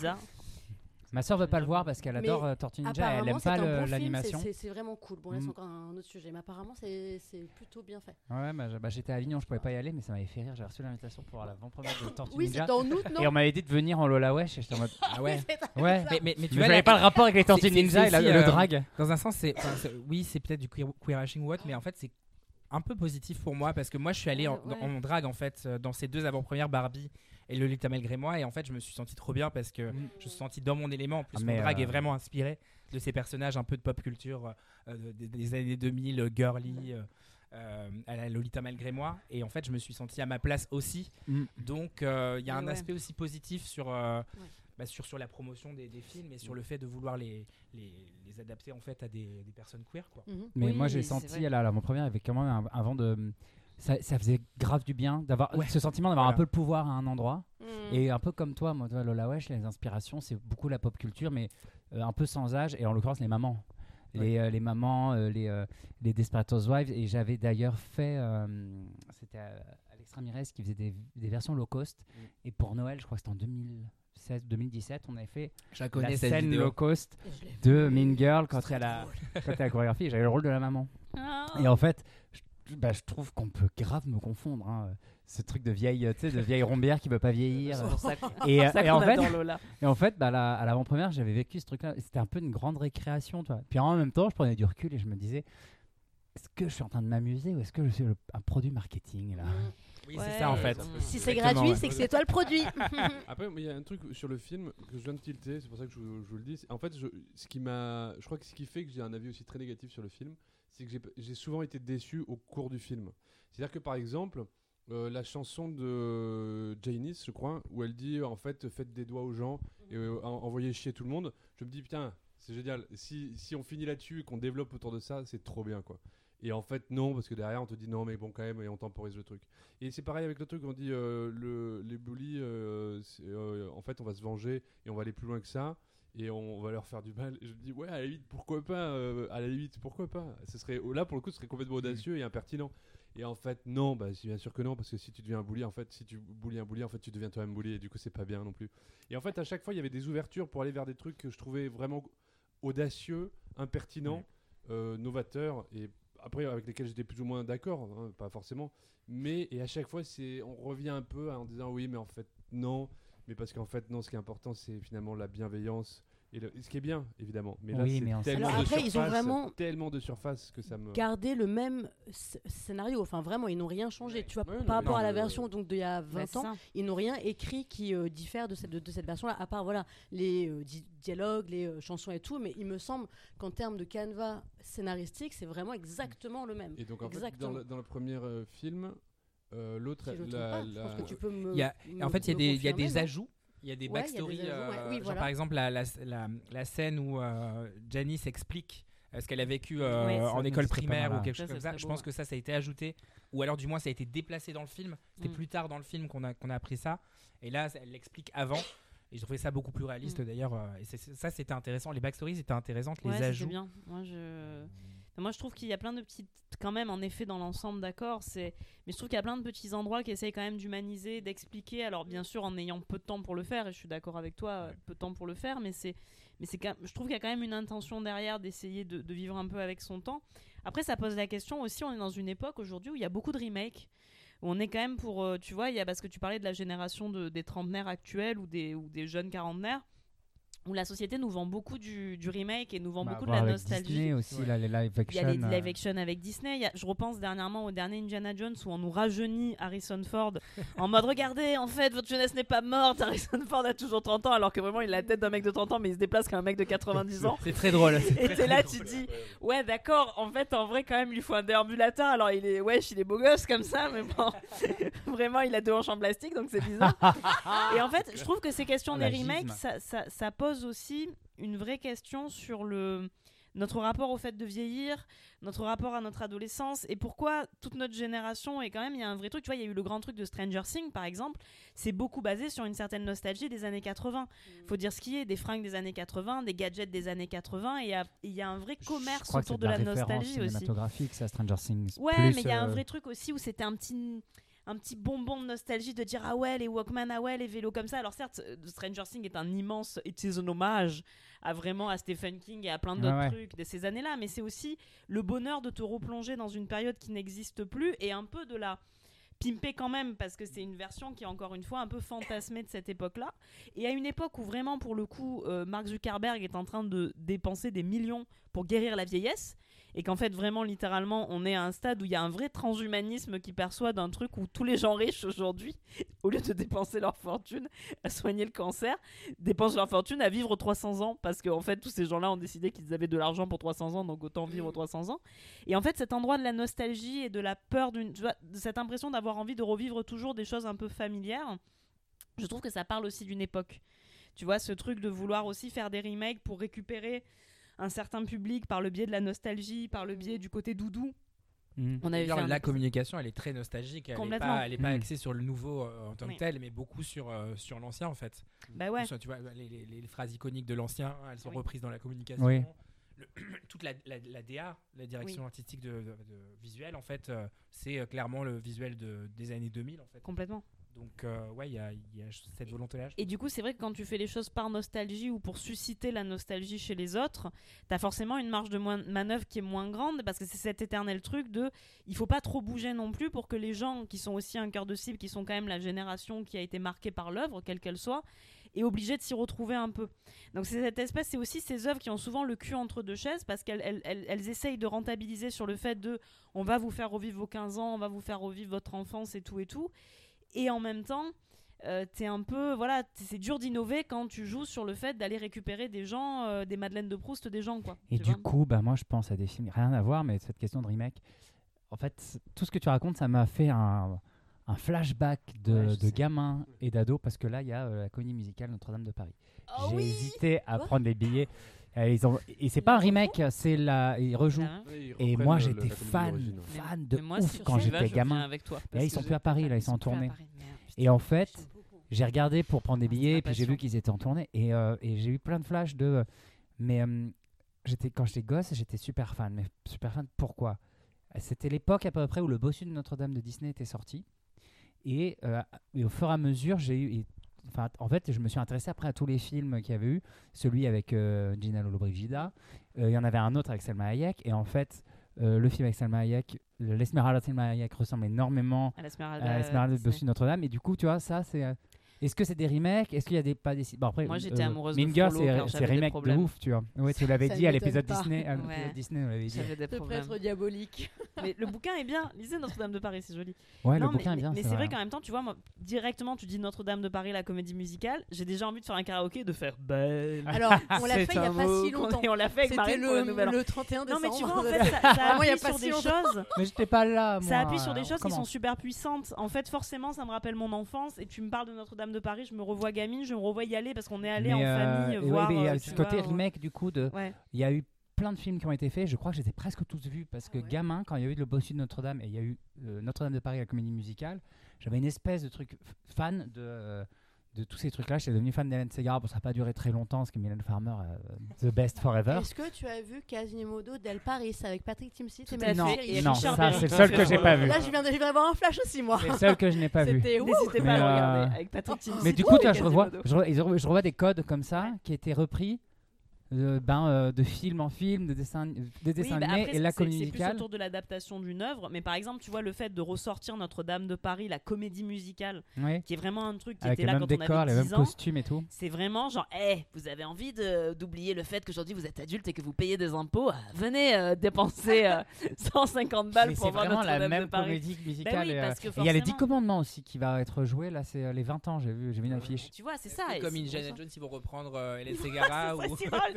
Ma soeur veut pas le voir parce qu'elle Mais adore euh, Tortue Ninja, et elle aime pas bon l'animation. c'est- C'est vraiment cool. Bon, là, c'est Mm. encore un autre sujet, mais apparemment, c'est c'est plutôt bien fait. Ouais, bah, bah, j'étais à Avignon, je pouvais pas y aller, mais ça m'avait fait rire. J'ai reçu l'invitation pour voir l'avant-première de Tortue Oui, Ninja. c'était en août, Et non on m'avait dit de venir en Lola Wesh, et j'étais en mode. Ah ouais. Ouais. Mais, mais, mais tu Mais vois, j'avais là- pas le rapport avec les Tortues Ninja et le euh, drag. Dans un sens, c'est, oui, c'est peut-être du queer, queerashing ou what, mais en fait, c'est un peu positif pour moi parce que moi, je suis allé en, Ouais, en drag en fait euh, dans ces deux avant-premières Barbie et Lolita malgré moi, et en fait, je me suis senti trop bien parce que Mm. je me suis senti dans mon élément. En plus, Ah, mon drag euh, est vraiment inspiré de ces personnages un peu de pop culture euh, de- des, des années 2000, euh, girly. euh, euh, à la Lolita malgré moi et en fait je me suis senti à ma place aussi Mm. donc euh, il y a un ouais. aspect aussi positif sur euh, Ouais. bah, sur, sur la promotion des, des films et sur le fait de vouloir les, les, les adapter en fait à des, des personnes queer quoi. Mhm. Mais Oui, moi, j'ai senti, vrai. là, mon premier, avec quand même un, un vent de. Ça, ça faisait grave du bien d'avoir Ouais. ce sentiment d'avoir un peu le pouvoir à un endroit. Mm. Et un peu comme toi, moi, toi, Lola Wesh, les inspirations, c'est beaucoup la pop culture, mais euh, un peu sans âge, et en l'occurrence les mamans. Les, euh, les mamans, euh, les, euh, les Desperate Housewives. Et j'avais d'ailleurs fait. euh, C'était Alex Ramirez qui faisait des, des versions low cost. Mm. Et pour Noël, je crois que c'était en 2016, 2017, on avait fait Je la la scène low cost de Mean Girl quand elle a, quand elle a chorégraphié. J'avais le rôle de la maman. Ah. Et en fait, je, bah, je trouve qu'on peut grave me confondre. hein. Ce truc de vieille, tu sais, de vieille rombière qui veut pas vieillir. Et, euh, et en fait, adore Lola. et en fait, bah, la- à l'avant-première, j'avais vécu ce truc-là. C'était un peu une grande récréation, toi. Puis en même temps, je prenais du recul et je me disais, est-ce que je suis en train de m'amuser ou est-ce que je suis le- un produit marketing là? Mm. Oui, Ouais. c'est ça en fait. Si c'est gratuit, ouais. c'est que c'est toi le produit. Après, il y a un truc sur le film que je viens de tilter, c'est pour ça que je, vous- je vous le dis. En fait, je, ce qui m'a, je crois que ce qui fait que j'ai un avis aussi très négatif sur le film, c'est que j'ai- souvent été déçu au cours du film. C'est-à-dire que par exemple, euh, la chanson de Janice, je crois, où elle dit en fait faites des doigts aux gens et euh, en- envoyez chier tout le monde, je me dis putain, c'est génial. Si, si on finit là-dessus et qu'on développe autour de ça, c'est trop bien quoi. Et en fait, non, parce que derrière, on te dit non, mais bon, quand même, et on temporise le truc. Et c'est pareil avec le truc, on dit euh, le, les bullies, en fait, on va se venger et on va aller plus loin que ça. Et on va leur faire du mal. Et je me dis, ouais, à la limite, pourquoi pas euh, À la limite, pourquoi pas? Ce serait, Là, pour le coup, ce serait complètement audacieux et impertinent. Et en fait, non, bah, bien sûr que non, parce que si tu deviens un bully, en fait, si tu bullies un bully, en fait, tu deviens toi-même bully, et du coup, c'est pas bien non plus. Et en fait, à chaque fois, il y avait des ouvertures pour aller vers des trucs que je trouvais vraiment audacieux, impertinents, euh, novateurs, et après, avec lesquels j'étais plus ou moins d'accord, hein, pas forcément. Mais, et à chaque fois, c'est, on revient un peu en disant oui, mais en fait, non. Mais parce qu'en fait, non, ce qui est important, c'est finalement la bienveillance. Et le- ce qui est bien, évidemment. Mais là, Oui, c'est mais sait- tellement, Alors de après, ils ont surface, vraiment- tellement de surface que ça me. Garder le même sc- scénario. Enfin, vraiment, ils n'ont rien changé. Tu vois, Ouais, non, par rapport non, à la version donc d'il y a 20 Ouais, c'est ans, ça. ils n'ont rien écrit qui euh, diffère de cette, de, de cette version-là, à part voilà, les euh, di- dialogues, les euh, chansons et tout. Mais il me semble qu'en termes de canevas scénaristique, c'est vraiment exactement le même. Et donc, en fait, Exactement. dans le, dans le premier euh, film, euh, l'autre. Si je ne me la- trompe pas, je la- pense que tu peux me. Il y a- me- en fait, il y a des, y a ajouts. Il y a des Ouais, il y a des backstories. ajouts, ouais. Oui, genre, voilà. par exemple, la, la, la, la scène où euh, Janice explique euh, ce qu'elle a vécu euh, Ouais, en école primaire ou quelque Ça, chose comme ça. Je pense que ça, ça a été ajouté. Ou alors, du moins, ça a été déplacé dans le film. C'était Mm. plus tard dans le film qu'on a, qu'on a appris ça. Et là, elle l'explique avant. Et je trouvais ça beaucoup plus réaliste Mm. d'ailleurs. et ça, c'était intéressant. Les backstories étaient intéressantes. Les ajouts. bien. Moi, je... Moi, je trouve qu'il y a plein de petites. Quand même, en effet, dans l'ensemble, d'accord. C'est. Mais je trouve qu'il y a plein de petits endroits qui essayent quand même d'humaniser, d'expliquer. Alors, bien sûr, en ayant peu de temps pour le faire, et je suis d'accord avec toi, peu de temps pour le faire, mais c'est. Mais c'est quand... je trouve qu'il y a quand même une intention derrière d'essayer de, de vivre un peu avec son temps. Après, ça pose la question aussi. On est dans une époque aujourd'hui où il y a beaucoup de remakes. Où on est quand même pour. euh, tu vois, il y a parce que tu parlais de la génération de, des trentenaires actuels ou des, ou des jeunes quarantenaires. Où la société nous vend beaucoup du, du remake et nous vend Bah, beaucoup de la nostalgie. Disney aussi, Ouais. là, les live Il y a les live euh, action avec Disney. Il y a- je repense dernièrement au dernier Indiana Jones où on nous rajeunit Harrison Ford en mode regardez, en fait, votre jeunesse n'est pas morte. Harrison Ford a toujours 30 ans alors que vraiment il a la tête d'un mec de 30 ans mais il se déplace comme un mec de 90 ans. C'est très drôle. Et t'es là, tu dis, ouais, d'accord, en fait, en vrai, quand même, il lui faut un déambulateur. Alors, il est, wesh, il est beau gosse comme ça, mais bon, vraiment, il a deux hanches en plastique, donc c'est bizarre. Et en fait, je trouve que ces questions des remakes, ça, ça pose aussi une vraie question sur le notre rapport au fait de vieillir, notre rapport à notre adolescence et pourquoi toute notre génération et quand même il y a un vrai truc, tu vois, il y a eu le grand truc de Stranger Things par exemple, c'est beaucoup basé sur une certaine nostalgie des années 80. Faut dire ce qui est, des fringues des années 80, des gadgets des années 80 et il y a- il y, a un vrai commerce autour de la, référence nostalgie aussi. cinématographique, ça, Stranger Things. Ouais, Plus, mais il y a un euh, vrai truc aussi où c'était un petit un petit bonbon de nostalgie de dire ah ouais les Walkman ah ouais les vélos comme ça. Alors certes euh, Stranger Things est un immense is un hommage à vraiment à Stephen King et à plein d'autres ouais. trucs de ces années là mais c'est aussi le bonheur de te replonger dans une période qui n'existe plus et un peu de la pimper quand même parce que c'est une version qui est encore une fois un peu fantasmée de cette époque là et à une époque où vraiment pour le coup euh, Mark Zuckerberg est en train de dépenser des millions pour guérir la vieillesse et qu'en fait vraiment littéralement on est à un stade où il y a un vrai transhumanisme qui perçoit d'un truc où tous les gens riches aujourd'hui au lieu de dépenser leur fortune à soigner le cancer dépensent leur fortune à vivre 300 ans. Parce qu'en fait tous ces gens-là ont décidé qu'ils avaient de l'argent pour 300 ans donc autant vivre 300 ans. Et en fait cet endroit de la nostalgie et de la peur d'une de cette impression d'avoir envie de revivre toujours des choses un peu familières je trouve que ça parle aussi d'une époque. Tu vois ce truc de vouloir aussi faire des remakes pour récupérer un certain public par le biais de la nostalgie, par le biais du côté doudou. mm. On avait un la communication, elle est très nostalgique. Elle n'est Complètement. pas, elle est pas Mm. axée sur le nouveau euh, en tant que Oui. tel, mais beaucoup sur, euh, sur l'ancien en fait. Bah ouais. Tu vois, les, les- les phrases iconiques de l'ancien, elles sont Oui. reprises dans la communication. Oui. Le- toute la, la- la DA, la direction artistique de, de- de visuel, en fait, euh, c'est clairement le visuel de, des années 2000 en fait. Complètement. Donc euh, ouais, il y a, il y a cette volonté-là. je Et du coup, c'est vrai que quand tu fais les choses par nostalgie ou pour susciter la nostalgie chez les autres, t'as forcément une marge de manœuvre qui est moins grande parce que c'est cet éternel truc de il faut pas trop bouger non plus pour que les gens qui sont aussi un cœur de cible, qui sont quand même la génération qui a été marquée par l'œuvre, quelle qu'elle soit, est obligée de s'y retrouver un peu. Donc c'est cette espèce, c'est aussi ces œuvres qui ont souvent le cul entre deux chaises parce qu'elles elles, elles- elles essayent de rentabiliser sur le fait de on va vous faire revivre vos 15 ans, on va vous faire revivre votre enfance et tout et tout. Et en même temps, euh, t'es un peu voilà c'est dur d'innover quand tu joues sur le fait d'aller récupérer des gens euh, des madeleines de Proust des gens quoi Et du coup, bah, moi, je pense à des films, rien à voir, mais cette question de remake, en fait, tout ce que tu racontes, ça m'a fait un, un flashback de, Ouais, de gamin et d'ado, parce que là, il y a euh, la comédie musicale Notre-Dame de Paris. Oh J'ai oui hésité à Quoi prendre des billets. Et, ils ont- et c'est pas un remake, c'est la. Ils rejouent. Hein Et moi, j'étais fan, fan de moi, ouf quand j'étais gamin. avec toi Et là, ils sont plus à Paris, là, ils sont en tournée. Et en fait, j'ai regardé pour prendre des Ah, billets, et puis j'ai vu qu'ils étaient en tournée, et, euh, et j'ai eu plein de flashs de. euh, Mais euh, j'étais quand j'étais gosse, j'étais super fan. Mais super fan, pourquoi? C'était l'époque à peu près où le bossu de Notre-Dame de Disney était sorti. Et, euh, et au fur et à mesure, j'ai eu. Enfin, en fait, je me suis intéressé après à tous les films qu'il y avait eu. Celui avec euh, Gina Lollobrigida. Euh, Il y en avait un autre avec Selma Hayek. Et en fait, euh, le film avec Selma Hayek, l'Esmeralda de Selma Hayek ressemble énormément à l'Esmeralda, Esmeralda de Notre-Dame. Et du coup, tu vois, ça, c'est. Euh, Est-ce que c'est des remakes? Est-ce qu'il y a des pas des bon, après Moi, j'étais amoureuse de quand c'est remake de ouf, tu vois. Ouais, tu l'avais dit à l'épisode. Disney, à Ouais. l'épisode Disney, on l'avait dit. des Le prêtre diabolique. mais le bouquin est bien lisez Notre-Dame de Paris c'est joli Ouais, non, le bouquin mais, est bien. mais c'est vrai qu'en même temps tu vois moi, directement tu dis Notre-Dame de Paris la comédie musicale j'ai déjà envie de faire un karaoké et de faire belle Alors, on l'a fait il y a pas si longtemps. et on l'a fait avec C'était Marine le le, nouvel an le 31 non décembre. mais tu vois en fait ça, ça Vraiment, il y a appuie sur des choses Mais j'étais pas là. Ça appuie sur des euh, choses qui sont super puissantes. En fait, forcément, ça me rappelle mon enfance. Et tu me parles de Notre-Dame de Paris, je me revois gamine, je me revois y aller parce qu'on est allé Mais, en euh, famille et ouais, voir. mais il y a euh, ce côté vois, remake, du coup, de. Ouais. Il y a eu plein de films qui ont été faits. Je crois que j'étais presque tous vus parce que Ah ouais. gamin, quand il y a eu le bossu de Notre-Dame et il y a eu euh, Notre-Dame de Paris, la comédie musicale, j'avais une espèce de truc fan de, euh, de tous ces trucs-là. J'étais devenu fan d'Hélène Segarra. Bon, ça n'a pas duré très longtemps parce que Mylène Farmer, euh, the best forever. Est-ce que tu as vu Quasimodo del Paris avec Patrick Timsit et fait. Ferry Et non, ça c'est le seul que j'ai pas vu. Là, je viens de- je viens d'avoir un flash aussi, moi. C'est le seul que je n'ai pas vu. C'était. N'hésitez pas Mais, à le euh, regarder avec Patrick Timsit. Mais du ou coup, revois, je revois des codes comme ça qui étaient repris euh, ben, euh, de film en film, de dessins, des dessins Oui, bah animés après, et la c'est- comédie C'est plus musicale. autour de l'adaptation d'une œuvre, mais par exemple, tu vois le fait de ressortir Notre-Dame de Paris, la comédie musicale, Oui. qui est vraiment un truc qui Avec était les là mêmes quand on décors, les avait mêmes 10 ans. costumes et tout. C'est vraiment genre, hé, vous avez envie de- d'oublier le fait qu'aujourd'hui vous êtes adulte et que vous payez des impôts, euh, venez euh, dépenser euh, 150 balles Mais pour c'est voir vraiment la Notre-Dame de même Paris. comédie musicale. oui, et, euh, parce que et il y a les 10 forcément- commandements aussi qui va être joué. Là, c'est euh, les 20 ans, j'ai vu, j'ai vu une affiche. Tu vois, c'est ça. Comme c'est Indiana. Jones, ils vont reprendre Hélène Segarra C'est ou...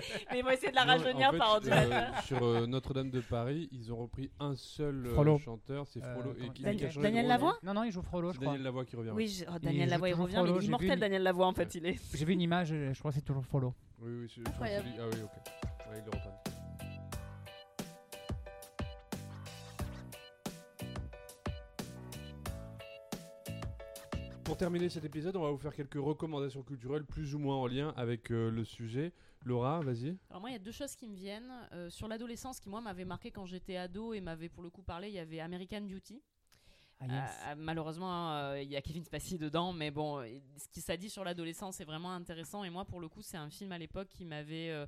mais ils vont essayer de la rajeunir en fait, par euh, ordinateur. sur euh, Notre-Dame de Paris, ils ont repris un seul euh, Frollo. chanteur, c'est Euh, Frollo. et qui, Dan- qui a changé de Daniel rôle. Lavoie Non, non, il joue Frollo, je C'est crois. Daniel Lavoie qui revient. Oui, je- oh, Daniel joue Lavoie, il toujours revient, mais Frollo, il est j'ai immortel, vu une- Daniel Lavoie, en fait, il est. J'ai vu une image, euh, je crois que c'est toujours Frollo. Oui, oui, je, je lui- Ah oui, ok. Ouais, il le reprend. Pour terminer cet épisode, on va vous faire quelques recommandations culturelles plus ou moins en lien avec euh, le sujet. Laura, vas-y. Alors moi, il y a deux choses qui me viennent. Euh, sur l'adolescence, qui moi m'avait marqué quand j'étais ado et m'avait pour le coup parlé, il y avait American Beauty. Ah, yes. Euh, malheureusement, euh, il y a Kevin Spacey dedans, mais bon, ce qui ça dit sur l'adolescence est vraiment intéressant. Et moi, pour le coup, c'est un film à l'époque qui m'avait, euh,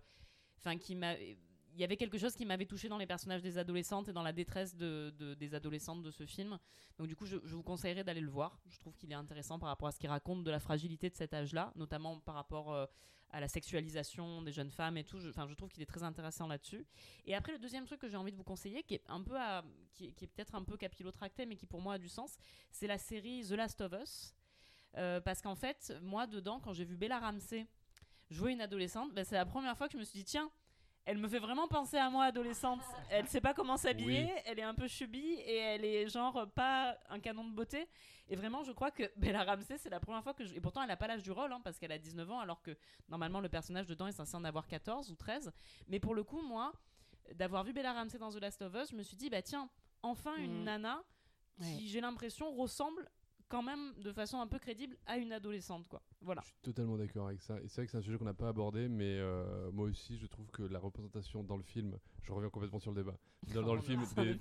enfin, qui m'a, y avait quelque chose qui m'avait touché dans les personnages des adolescentes et dans la détresse de, de- des adolescentes de ce film. Donc du coup, je, vous conseillerais d'aller le voir. Je trouve qu'il est intéressant par rapport à ce qu'il raconte de la fragilité de cet âge-là, notamment par rapport euh, à la sexualisation des jeunes femmes et tout. Enfin, je, trouve qu'il est très intéressant là-dessus. Et après, le deuxième truc que j'ai envie de vous conseiller, qui est un peu, qui est peut-être un peu capillotracté, mais qui pour moi a du sens, c'est la série The Last of Us. Euh, parce qu'en fait, moi, dedans, quand j'ai vu Bella Ramsey jouer une adolescente, ben, c'est la première fois que je me suis dit, tiens, elle me fait vraiment penser à moi, adolescente. Elle sait pas comment s'habiller, Oui. elle est un peu chubby et elle est genre pas un canon de beauté. Et vraiment, je crois que Bella Ramsey, c'est la première fois que je. Et pourtant, elle a pas l'âge du rôle, hein, parce qu'elle a 19 ans, alors que normalement, le personnage dedans est censé en avoir 14 ou 13. Mais pour le coup, moi, d'avoir vu Bella Ramsey dans The Last of Us, je me suis dit, bah tiens, enfin une Mhm. nana qui, Ouais. j'ai l'impression, ressemble quand même de façon un peu crédible à une adolescente, quoi. Voilà. Je suis totalement d'accord avec ça. Et c'est vrai que c'est un sujet qu'on n'a pas abordé, mais euh, moi aussi, je trouve que la représentation dans le film, je reviens complètement sur le débat, dans, dans le film des,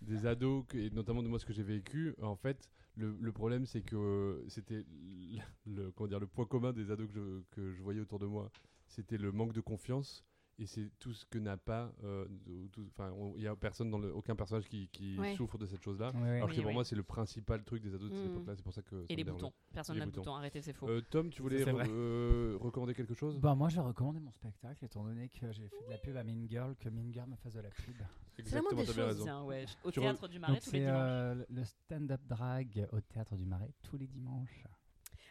des, ados, et notamment de moi ce que j'ai vécu, en fait, le, le problème c'est que c'était le, le- comment dire, le point commun des ados que je, que je voyais autour de moi, c'était le manque de confiance. Et c'est tout ce que n'a pas. euh, Enfin, il n'y a personne dans le, aucun personnage qui, qui Ouais. souffre de cette chose-là. Ouais. Alors Oui, que pour oui. moi, c'est le principal truc des ados de cette Mm. époque-là. C'est pour ça que. ça Et les boutons. Personne n'a de boutons. arrêtez, c'est faux. Euh, Tom, tu voulais euh, recommander quelque chose? Bah, moi, je vais recommander mon spectacle, étant donné que j'ai fait de la pub à Mean Girl, que Mean Girl me fasse de la pub. C'est moindre des bien choses, raison. Tiens, ouais, au Tu re- théâtre du Marais Donc, tous les c'est dimanches. euh, le stand-up drag au Théâtre du Marais tous les dimanches.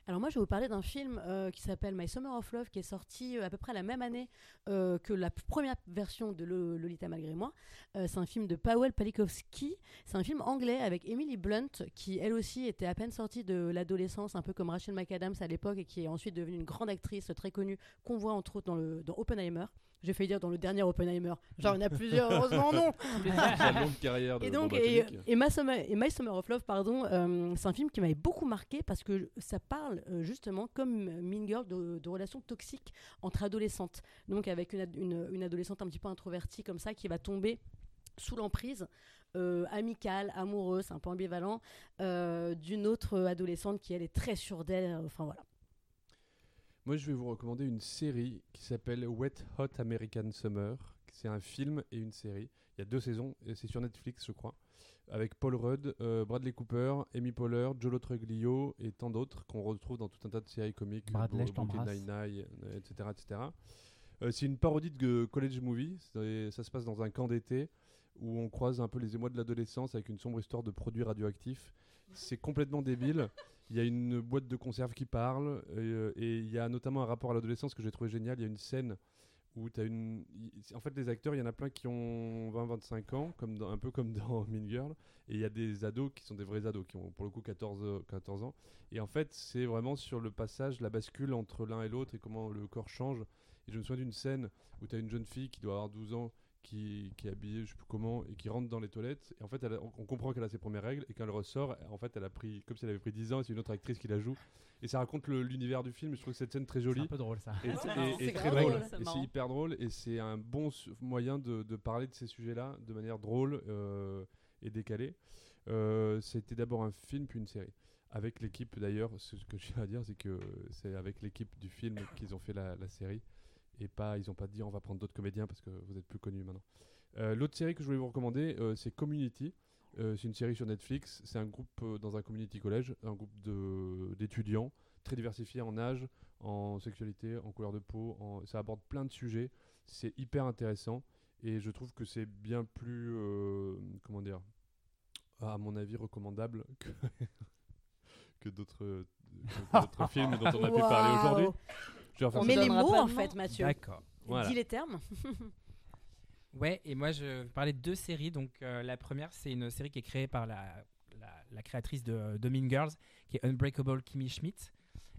Alors moi, je vais vous parler d'un film euh, qui s'appelle My Summer of Love, qui est sorti euh, à peu près la même année euh, que la première version de Lolita malgré moi. C'est un film de Powell Palikowski. C'est un film anglais avec Emily Blunt, qui elle aussi était à peine sortie de l'adolescence, un peu comme Rachel McAdams à l'époque, et qui est ensuite devenue une grande actrice très connue qu'on voit entre autres dans, le, dans Oppenheimer. J'ai failli dire dans le dernier Oppenheimer. Genre, il y en a plusieurs, heureusement non. Longue carrière de Et donc, et, et, My Summer, et My Summer of Love, pardon, euh, c'est un film qui m'avait beaucoup marqué parce que ça parle euh, justement, comme Mean Girl, de, de relations toxiques entre adolescentes. Donc, avec une, une, une adolescente un petit peu introvertie comme ça qui va tomber sous l'emprise euh, amicale, amoureuse, un peu ambivalent, euh, d'une autre adolescente qui, elle, est très sûre d'elle. Enfin, voilà. Moi, je vais vous recommander une série qui s'appelle Wet Hot American Summer. C'est un film et une série. Il y a deux saisons, et c'est sur Netflix, je crois. Avec Paul Rudd, euh, Bradley Cooper, Amy Poehler, Jolo Truglio et tant d'autres qu'on retrouve dans tout un tas de séries comiques. Bradley, Bro- je. Nine-Nine, euh, etc. etc. Euh, c'est une parodie de college movie. Ça se passe dans un camp d'été où on croise un peu les émois de l'adolescence avec une sombre histoire de produits radioactifs. C'est complètement débile. Il y a une boîte de conserve qui parle euh, et il y a notamment un rapport à l'adolescence que j'ai trouvé génial. Il y a une scène où tu as une. En fait, les acteurs, il y en a plein qui ont 20-25 ans, comme un peu comme dans Mean Girl. Et il y a des ados qui sont des vrais ados, qui ont pour le coup 14, euh, 14 ans. Et en fait, c'est vraiment sur le passage, la bascule entre l'un et l'autre et comment le corps change. Et je me souviens d'une scène où tu as une jeune fille qui doit avoir 12 ans qui, qui est habillée, je sais plus comment, et qui rentre dans les toilettes. Et en fait, elle a- on, on comprend qu'elle a ses premières règles, et quand elle ressort, en fait, elle a pris, comme si elle avait pris 10 ans, et c'est une autre actrice qui la joue. Et ça raconte le- l'univers du film. et Je trouve cette scène très C'est jolie. un peu drôle ça. Et, c'est et- marrant. et C'est très drôle. drôle. C'est Et c'est hyper drôle. Et c'est un bon su- moyen de, de parler de ces sujets-là de manière drôle euh, et décalée. Euh, C'était d'abord un film, puis une série. Avec l'équipe, d'ailleurs, ce que je tiens à dire, c'est que c'est avec l'équipe du film qu'ils ont fait la, la série. Et pas, ils n'ont pas dit on va prendre d'autres comédiens parce que vous êtes plus connus maintenant. Euh, L'autre série que je voulais vous recommander, euh, c'est Community. Euh, c'est une série sur Netflix. C'est un groupe dans un community college, un groupe d'étudiants très diversifiés en âge, en sexualité, en couleur de peau. en- Ça aborde plein de sujets. C'est hyper intéressant et je trouve que c'est bien plus, euh, comment dire, à mon avis, recommandable que, que d'autres films dont on a pu parler aujourd'hui. On met les mots en de fait. Mathieu. D'accord. Voilà. Dis les termes. Ouais, et moi je vais parler de deux séries. Donc euh, la première, c'est une série qui est créée par la, la, la créatrice de, de Mean Girls, qui est Unbreakable Kimmy Schmidt.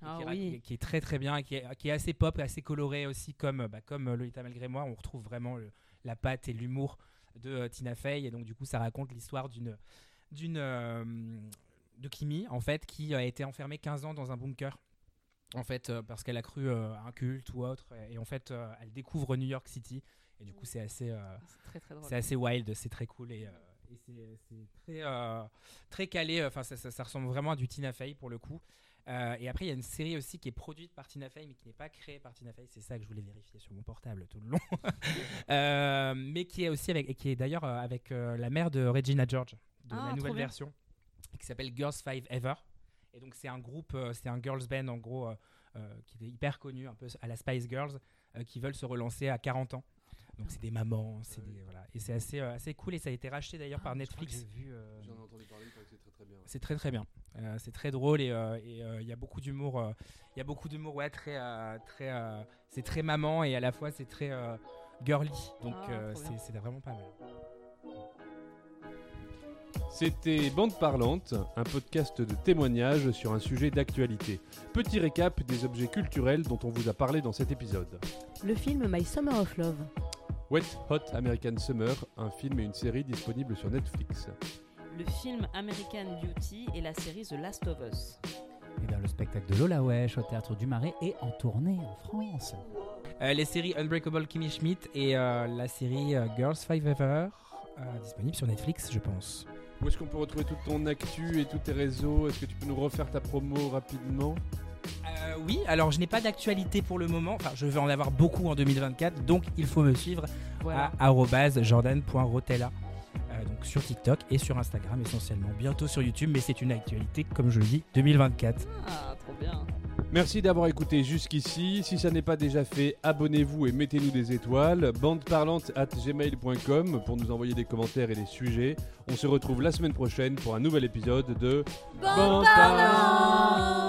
Ah qui, oui. qui- qui est très très bien, et qui est, qui est assez pop, assez coloré aussi, comme, bah, comme euh, Lolita malgré moi. On retrouve vraiment le- la patte et l'humour de euh, Tina Fey. Et donc du coup, ça raconte l'histoire d'une d'une euh, de Kimmy en fait qui a été enfermée 15 ans dans un bunker. En fait, euh, parce qu'elle a cru euh, un culte ou autre, et en fait, euh, elle découvre New York City, et du coup, c'est assez, euh, C'est assez wild, c'est très cool et, et c'est très, très calé. Enfin, ça, ça- ça ressemble vraiment à du Tina Fey pour le coup. Euh, et après, il y a une série aussi qui est produite par Tina Fey, mais qui n'est pas créée par Tina Fey. C'est ça que je voulais vérifier sur mon portable tout le long. Euh, mais qui est aussi avec, et qui est d'ailleurs avec euh, la mère de Regina George, de Ah, la nouvelle bien. version, qui s'appelle Girls Five Ever. Et donc, c'est un groupe, euh, c'est un girls band en gros, euh, euh, qui est hyper connu, un peu à la Spice Girls, euh, qui veulent se relancer à 40 ans. Donc, c'est des mamans, c'est des, voilà. Et c'est assez, euh, assez cool. Et ça a été racheté d'ailleurs par que Netflix. J'ai vu. euh, J'en ai entendu parler, c'est très très bien. C'est très très bien. Euh, c'est très drôle et euh, euh, il y a beaucoup d'humour. euh, Il y a beaucoup d'humour, ouais, très, euh, très. euh, c'est très maman et à la fois c'est très euh, girly. Donc Ah, euh, c'est vraiment pas mal. C'était Bande Parlante, un podcast de témoignages sur un sujet d'actualité. Petit récap des objets culturels dont on vous a parlé dans cet épisode. Le film My Summer of Love. Wet Hot American Summer, un film et une série disponibles sur Netflix. Le film American Beauty et la série The Last of Us. Et bien, le spectacle de Lola Wesh au théâtre du Marais est en tournée en France. Euh, les séries Unbreakable Kimmy Schmidt et euh, la série euh, Girls Five Ever, euh, disponible sur Netflix, je pense. Où est-ce qu'on peut retrouver toute ton actu et tous tes réseaux? Est-ce que tu peux nous refaire ta promo rapidement? Euh, oui, alors je n'ai pas d'actualité pour le moment. Enfin, je vais en avoir beaucoup en 2024, donc il faut me suivre Voilà. à jordan.rotella. Euh, donc sur TikTok et sur Instagram essentiellement. Bientôt sur YouTube, mais c'est une actualité, comme je le dis, 2024. Ah, trop bien. Merci d'avoir écouté jusqu'ici. Si ça n'est pas déjà fait, abonnez-vous et mettez-nous des étoiles. Bandeparlante at gmail.com pour nous envoyer des commentaires et des sujets. On se retrouve la semaine prochaine pour un nouvel épisode de Bande parlante